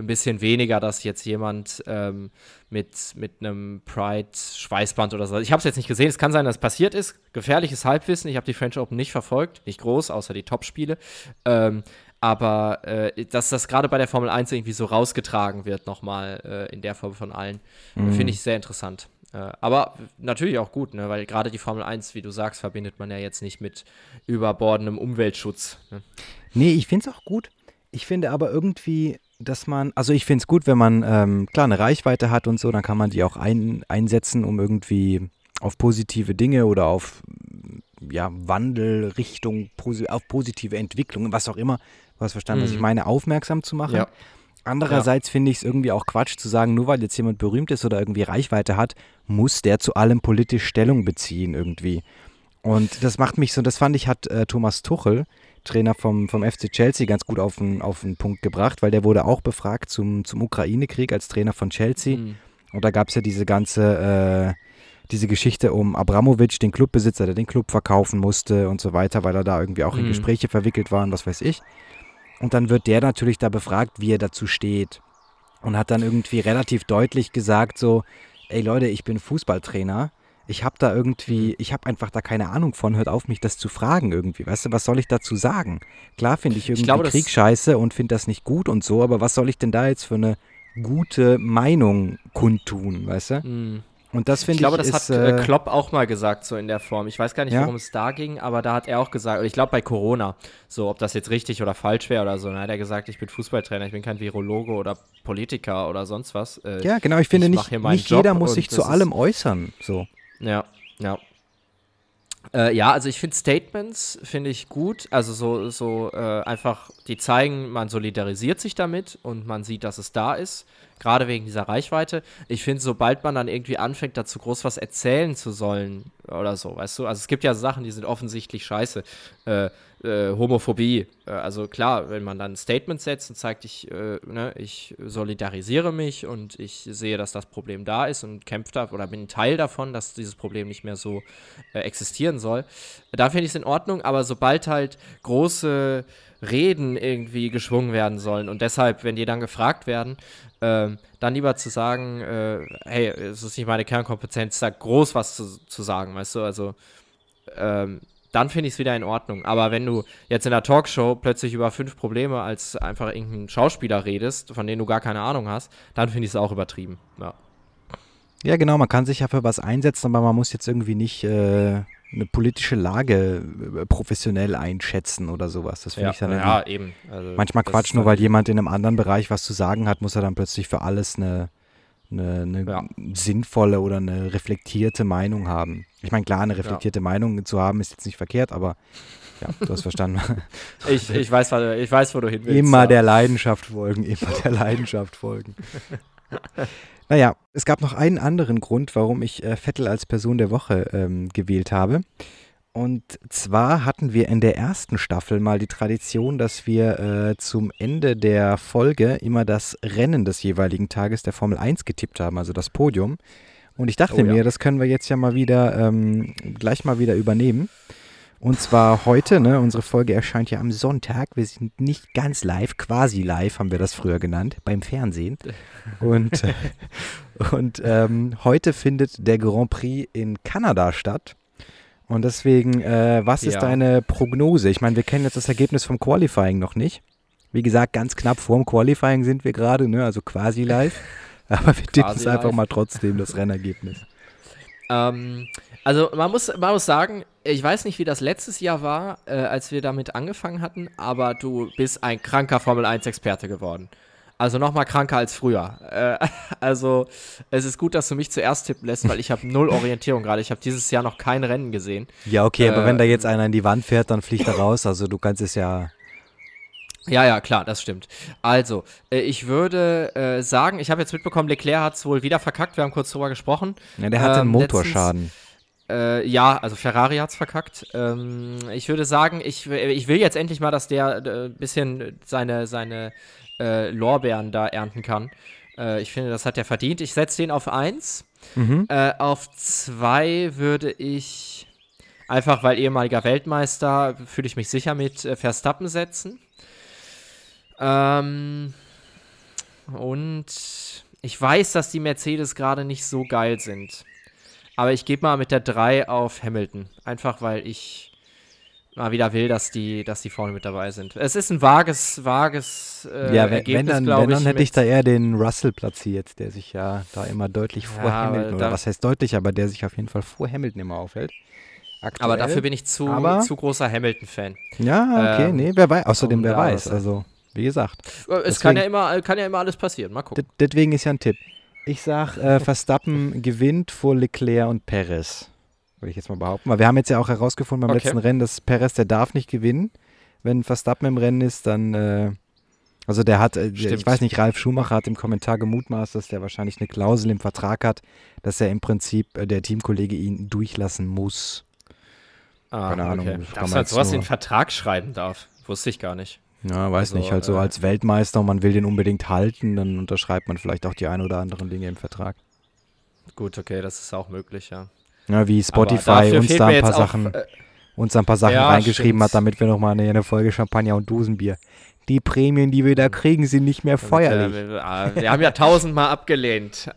ein bisschen weniger, dass jetzt jemand ähm, mit, mit einem Pride-Schweißband oder so. Ich habe es jetzt nicht gesehen. Es kann sein, dass es passiert ist. Gefährliches Halbwissen. Ich habe die French Open nicht verfolgt. Nicht groß, außer die Top-Spiele. Ähm, aber äh, dass das gerade bei der Formel 1 irgendwie so rausgetragen wird, nochmal äh, in der Form von allen, mhm. finde ich sehr interessant. Äh, aber natürlich auch gut, ne? weil gerade die Formel 1, wie du sagst, verbindet man ja jetzt nicht mit überbordendem Umweltschutz. Ne? Nee, ich finde es auch gut. Ich finde aber irgendwie, dass man, also ich finde es gut, wenn man ähm, klar eine Reichweite hat und so, dann kann man die auch ein, einsetzen, um irgendwie auf positive Dinge oder auf ja, Wandel, Richtung, auf positive Entwicklungen, was auch immer, du hast verstanden, mhm. was ich mhm. meine, aufmerksam zu machen. Ja. Andererseits ja. finde ich es irgendwie auch Quatsch zu sagen, nur weil jetzt jemand berühmt ist oder irgendwie Reichweite hat, muss der zu allem politisch Stellung beziehen irgendwie. Und das macht mich so, das fand ich, hat äh, Thomas Tuchel Trainer vom, vom FC Chelsea ganz gut auf den, auf den Punkt gebracht, weil der wurde auch befragt zum, zum Ukraine-Krieg als Trainer von Chelsea. Mhm. Und da gab es ja diese ganze, äh, diese Geschichte um Abramovic, den Clubbesitzer, der den Club verkaufen musste und so weiter, weil er da irgendwie auch in mhm. Gespräche verwickelt war und was weiß ich. Und dann wird der natürlich da befragt, wie er dazu steht. Und hat dann irgendwie relativ deutlich gesagt, so, ey Leute, ich bin Fußballtrainer ich habe da irgendwie, mhm. ich habe einfach da keine Ahnung von, hört auf mich das zu fragen irgendwie, weißt du, was soll ich dazu sagen? Klar finde ich irgendwie ich glaube, Krieg scheiße und finde das nicht gut und so, aber was soll ich denn da jetzt für eine gute Meinung kundtun, weißt du? Mhm. Und das finde ich. Ich glaube, das ist, hat äh, äh, Klopp auch mal gesagt, so in der Form. Ich weiß gar nicht, ja? worum es da ging, aber da hat er auch gesagt, ich glaube bei Corona, so ob das jetzt richtig oder falsch wäre oder so, dann hat er gesagt, ich bin Fußballtrainer, ich bin kein Virologe oder Politiker oder sonst was. Äh, ja, genau, ich finde ich nicht, nicht jeder muss sich zu allem äußern. So. Ja, ja. Äh, ja, also ich finde Statements finde ich gut. Also so, so äh, einfach, die zeigen, man solidarisiert sich damit und man sieht, dass es da ist. Gerade wegen dieser Reichweite. Ich finde, sobald man dann irgendwie anfängt, dazu groß was erzählen zu sollen oder so, weißt du, also es gibt ja Sachen, die sind offensichtlich scheiße. Äh, äh, Homophobie. Äh, also klar, wenn man dann ein Statement setzt und zeigt, ich, äh, ne, ich solidarisiere mich und ich sehe, dass das Problem da ist und kämpfe da oder bin Teil davon, dass dieses Problem nicht mehr so äh, existieren soll, da finde ich es in Ordnung, aber sobald halt große Reden irgendwie geschwungen werden sollen und deshalb, wenn die dann gefragt werden, ähm, dann lieber zu sagen, äh, hey, es ist nicht meine Kernkompetenz, da groß was zu, zu sagen, weißt du, also ähm, dann finde ich es wieder in Ordnung. Aber wenn du jetzt in der Talkshow plötzlich über fünf Probleme als einfach irgendein Schauspieler redest, von denen du gar keine Ahnung hast, dann finde ich es auch übertrieben. Ja. Ja, genau, man kann sich ja für was einsetzen, aber man muss jetzt irgendwie nicht äh, eine politische Lage äh, professionell einschätzen oder sowas. Das finde ja, ich dann ja, eben. Also, manchmal Quatsch, nur weil jemand in einem anderen Bereich was zu sagen hat, muss er dann plötzlich für alles eine, eine, eine ja. sinnvolle oder eine reflektierte Meinung haben. Ich meine, klar, eine reflektierte ja. Meinung zu haben ist jetzt nicht verkehrt, aber ja, du hast verstanden. ich, ich, weiß, ich weiß, wo du hin willst. Immer der Leidenschaft folgen, immer der Leidenschaft folgen. naja, es gab noch einen anderen Grund, warum ich äh, Vettel als Person der Woche ähm, gewählt habe. Und zwar hatten wir in der ersten Staffel mal die Tradition, dass wir äh, zum Ende der Folge immer das Rennen des jeweiligen Tages der Formel 1 getippt haben, also das Podium. Und ich dachte oh, mir, ja. das können wir jetzt ja mal wieder, ähm, gleich mal wieder übernehmen. Und zwar heute, ne, unsere Folge erscheint ja am Sonntag. Wir sind nicht ganz live, quasi live haben wir das früher genannt, beim Fernsehen. Und, und ähm, heute findet der Grand Prix in Kanada statt. Und deswegen, äh, was ist deine Prognose? Ich meine, wir kennen jetzt das Ergebnis vom Qualifying noch nicht. Wie gesagt, ganz knapp vorm Qualifying sind wir gerade, ne? also quasi live. Aber wir tippen es einfach mal trotzdem, das Rennergebnis. Ähm, also man muss, man muss sagen, ich weiß nicht, wie das letztes Jahr war, äh, als wir damit angefangen hatten, aber du bist ein kranker Formel 1-Experte geworden. Also noch mal kranker als früher. Äh, also es ist gut, dass du mich zuerst tippen lässt, weil ich habe null Orientierung gerade. Ich habe dieses Jahr noch kein Rennen gesehen. Ja, okay, äh, aber wenn da jetzt einer in die Wand fährt, dann fliegt er raus. Also du kannst es ja. Ja, ja, klar, das stimmt. Also, äh, ich würde äh, sagen, ich habe jetzt mitbekommen, Leclerc hat es wohl wieder verkackt. Wir haben kurz drüber gesprochen. Ja, der hatte ähm, einen Motorschaden. Letztens, äh, ja, also Ferrari hat es verkackt. Ähm, ich würde sagen, ich, ich will jetzt endlich mal, dass der ein äh, bisschen seine, seine äh, Lorbeeren da ernten kann. Äh, ich finde, das hat er verdient. Ich setze den auf 1. Mhm. Auf 2 würde ich, einfach weil ehemaliger Weltmeister, fühle ich mich sicher mit Verstappen setzen. Ähm, und ich weiß, dass die Mercedes gerade nicht so geil sind. Aber ich gebe mal mit der 3 auf Hamilton. Einfach weil ich mal wieder will, dass die, dass die vorne mit dabei sind. Es ist ein vages, vages äh, ja, wenn, Ergebnis, wenn dann, wenn dann hätte ich da eher den Russell platziert, der sich ja da immer deutlich vor ja, Hamilton, oder was heißt deutlich, aber der sich auf jeden Fall vor Hamilton immer aufhält. Aktuell, aber dafür bin ich zu, zu großer Hamilton-Fan. Ja, okay, ähm, nee, wer weiß, außerdem wer weiß, also wie gesagt. Es deswegen, kann, ja immer, kann ja immer alles passieren, mal gucken. Deswegen ist ja ein Tipp. Ich sag, äh, Verstappen gewinnt vor Leclerc und Perez. Würde ich jetzt mal behaupten. Weil wir haben jetzt ja auch herausgefunden beim okay. letzten Rennen, dass Perez, der darf nicht gewinnen. Wenn Verstappen im Rennen ist, dann. Äh, also der hat, äh, ich weiß nicht, Ralf Schumacher hat im Kommentar gemutmaßt, dass der wahrscheinlich eine Klausel im Vertrag hat, dass er im Prinzip äh, der Teamkollege ihn durchlassen muss. Ah, Keine Ahnung. Okay. Dass er sowas in den Vertrag schreiben darf, wusste ich gar nicht. Ja, weiß also, nicht. Halt so äh, als Weltmeister und man will den unbedingt halten, dann unterschreibt man vielleicht auch die ein oder anderen Dinge im Vertrag. Gut, okay, das ist auch möglich, ja. Ja, wie Spotify uns da ein paar Sachen, äh, uns ein paar Sachen ja, reingeschrieben stimmt. hat, damit wir nochmal eine, eine Folge Champagner und Dosenbier. Die Prämien, die wir da kriegen, sind nicht mehr feuerlich. Wir, wir, wir haben ja tausendmal abgelehnt.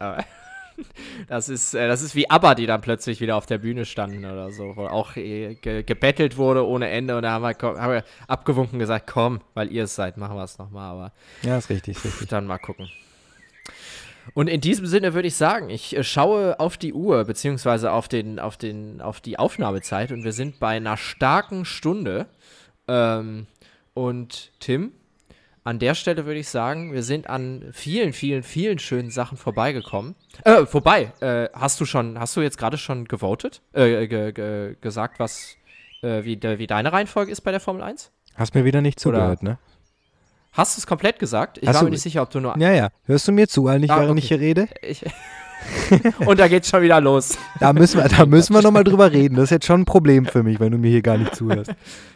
Das ist, äh, das ist wie ABBA, die dann plötzlich wieder auf der Bühne standen oder so, wo auch äh, ge gebettelt wurde ohne Ende und da haben wir, haben wir abgewunken gesagt, komm, weil ihr es seid, machen wir es nochmal, aber ja, ist richtig, ist richtig. Dann mal gucken. Und in diesem Sinne würde ich sagen, ich äh, schaue auf die Uhr, beziehungsweise auf, den, auf, den, auf die Aufnahmezeit und wir sind bei einer starken Stunde. Ähm, und Tim, an der Stelle würde ich sagen, wir sind an vielen, vielen, vielen schönen Sachen vorbeigekommen. Äh, vorbei. Äh, hast du schon, hast du jetzt gerade schon gewotet? Äh, ge ge gesagt, was, äh, wie, de wie deine Reihenfolge ist bei der Formel 1? Hast mir wieder nicht zugehört, Oder? ne? Hast du es komplett gesagt? Ich Hast war mir nicht sicher, ob du nur. Ja, ja. Hörst du mir zu, eigentlich, Ah, während okay. ich hier rede? Ich, und da geht's schon wieder los. Da müssen wir, da müssen wir nochmal drüber reden. Das ist jetzt schon ein Problem für mich, wenn du mir hier gar nicht zuhörst.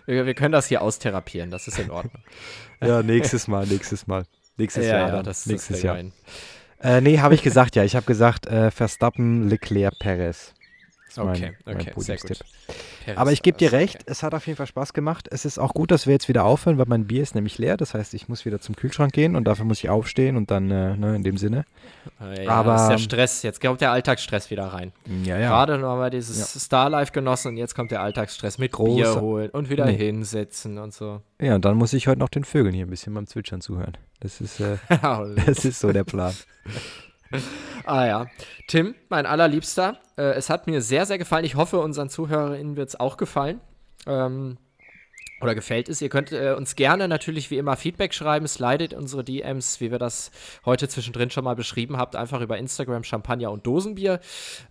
Wir, wir können das hier austherapieren, das ist in Ordnung. Ja, nächstes Mal, nächstes Mal. Nächstes Jahr dann. das, nächstes das Jahr. gemein. Äh, nee, habe ich gesagt, ja. Ich habe gesagt, äh, Verstappen, Leclerc, Perez. Ist mein, Okay, mein okay, sehr Podiumstipp. gut. Perez Aber ich gebe dir recht, es hat auf jeden Fall Spaß gemacht. Es ist auch gut, dass wir jetzt wieder aufhören, weil mein Bier ist nämlich leer. Das heißt, ich muss wieder zum Kühlschrank gehen und dafür muss ich aufstehen und dann, äh, ne, in dem Sinne. Okay. Ja, Aber- ist der Stress. Jetzt kommt der Alltagsstress wieder rein. Ja, Gerade noch mal dieses Starlife genossen und jetzt kommt der Alltagsstress mit Großer- Bier holen und wieder Nee. hinsetzen und so. Ja, und dann muss ich heute noch den Vögeln hier ein bisschen beim Zwitschern zuhören. Das ist, äh, das ist so der Plan. ah ja. Tim, mein allerliebster, äh, es hat mir sehr, sehr gefallen. Ich hoffe, unseren ZuhörerInnen wird es auch gefallen. Ähm, oder gefällt es. Ihr könnt äh, uns gerne natürlich wie immer Feedback schreiben. Slidet unsere DMs, wie wir das heute zwischendrin schon mal beschrieben habt, einfach über Instagram Champagner und Dosenbier.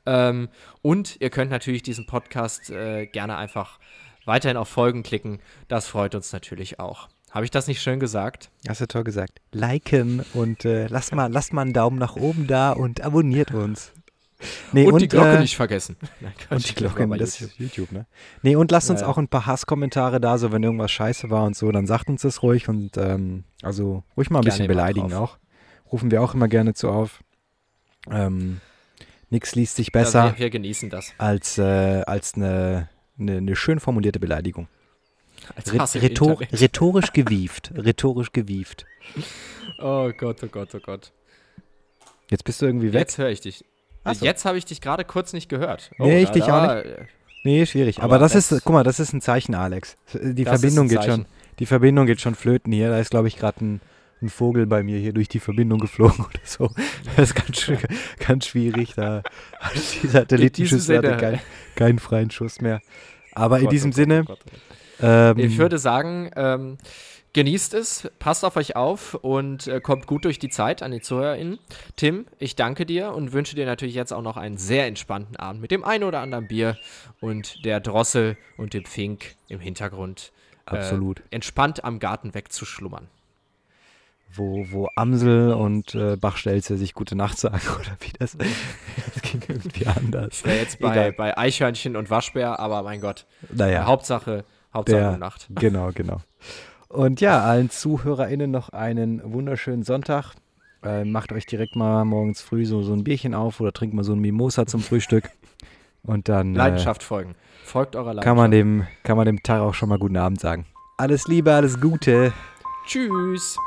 Ähm, und ihr könnt natürlich diesen Podcast äh, gerne einfach weiterhin auf Folgen klicken. Das freut uns natürlich auch. Habe ich das nicht schön gesagt? Hast du toll gesagt. Liken und äh, lasst, mal, lasst mal einen Daumen nach oben da und abonniert uns. Nee, und, die Glocke äh, nicht vergessen. Nein, Und die Glocke, das YouTube. ist YouTube, ne? Nee, und lasst uns Ja, ja. auch ein paar Hasskommentare da, so wenn irgendwas scheiße war und so, dann sagt uns das ruhig und ähm, also ruhig mal ein Gerne bisschen beleidigen auch. Rufen wir auch immer gerne zu auf. Ähm, nix liest sich besser wir, wir genießen das. als, äh, als eine, eine, eine schön formulierte Beleidigung. Als Re Hass im rhetor rhetorisch gewieft. Rhetorisch gewieft. Oh Gott, oh Gott, oh Gott. Jetzt bist du irgendwie weg. Jetzt höre ich dich. So. Jetzt habe ich dich gerade kurz nicht gehört. Nee, ich da- dich auch da- Nee, schwierig. Aber, Aber das, das- ist, guck mal, das ist ein Zeichen, Alex. Die Verbindung geht schon. Die Verbindung geht schon flöten hier. Da ist, glaube ich, gerade ein, ein Vogel bei mir hier durch die Verbindung geflogen oder so. Das ist ganz, schw- ganz schwierig. Da hat die Satellitenschüssel hatte Sinne. kein, keinen freien Schuss mehr. Aber in Gott, diesem oh Gott, Sinne, oh Gott, oh Gott. Ähm, Ich würde sagen, ähm, genießt es, passt auf euch auf und äh, kommt gut durch die Zeit an die ZuhörerInnen. Tim, ich danke dir und wünsche dir natürlich jetzt auch noch einen sehr entspannten Abend mit dem einen oder anderen Bier und der Drossel und dem Fink im Hintergrund. Absolut. Äh, entspannt am Garten wegzuschlummern. wo, wo Amsel und äh, Bachstelze sich gute Nacht sagen oder wie das, das ging irgendwie anders. Ich wäre jetzt bei, Egal. bei Eichhörnchen und Waschbär, aber mein Gott. Naja. Hauptsache, Hauptsache der, Nacht. Genau, genau. Und ja, allen ZuhörerInnen noch einen wunderschönen Sonntag. Äh, macht euch direkt mal morgens früh so, so ein Bierchen auf oder trinkt mal so ein Mimosa zum Frühstück. Und dann. Äh, Leidenschaft äh, folgen. Folgt eurer Leidenschaft. Kann man, dem, kann man dem Tag auch schon mal guten Abend sagen. Alles Liebe, alles Gute. Tschüss.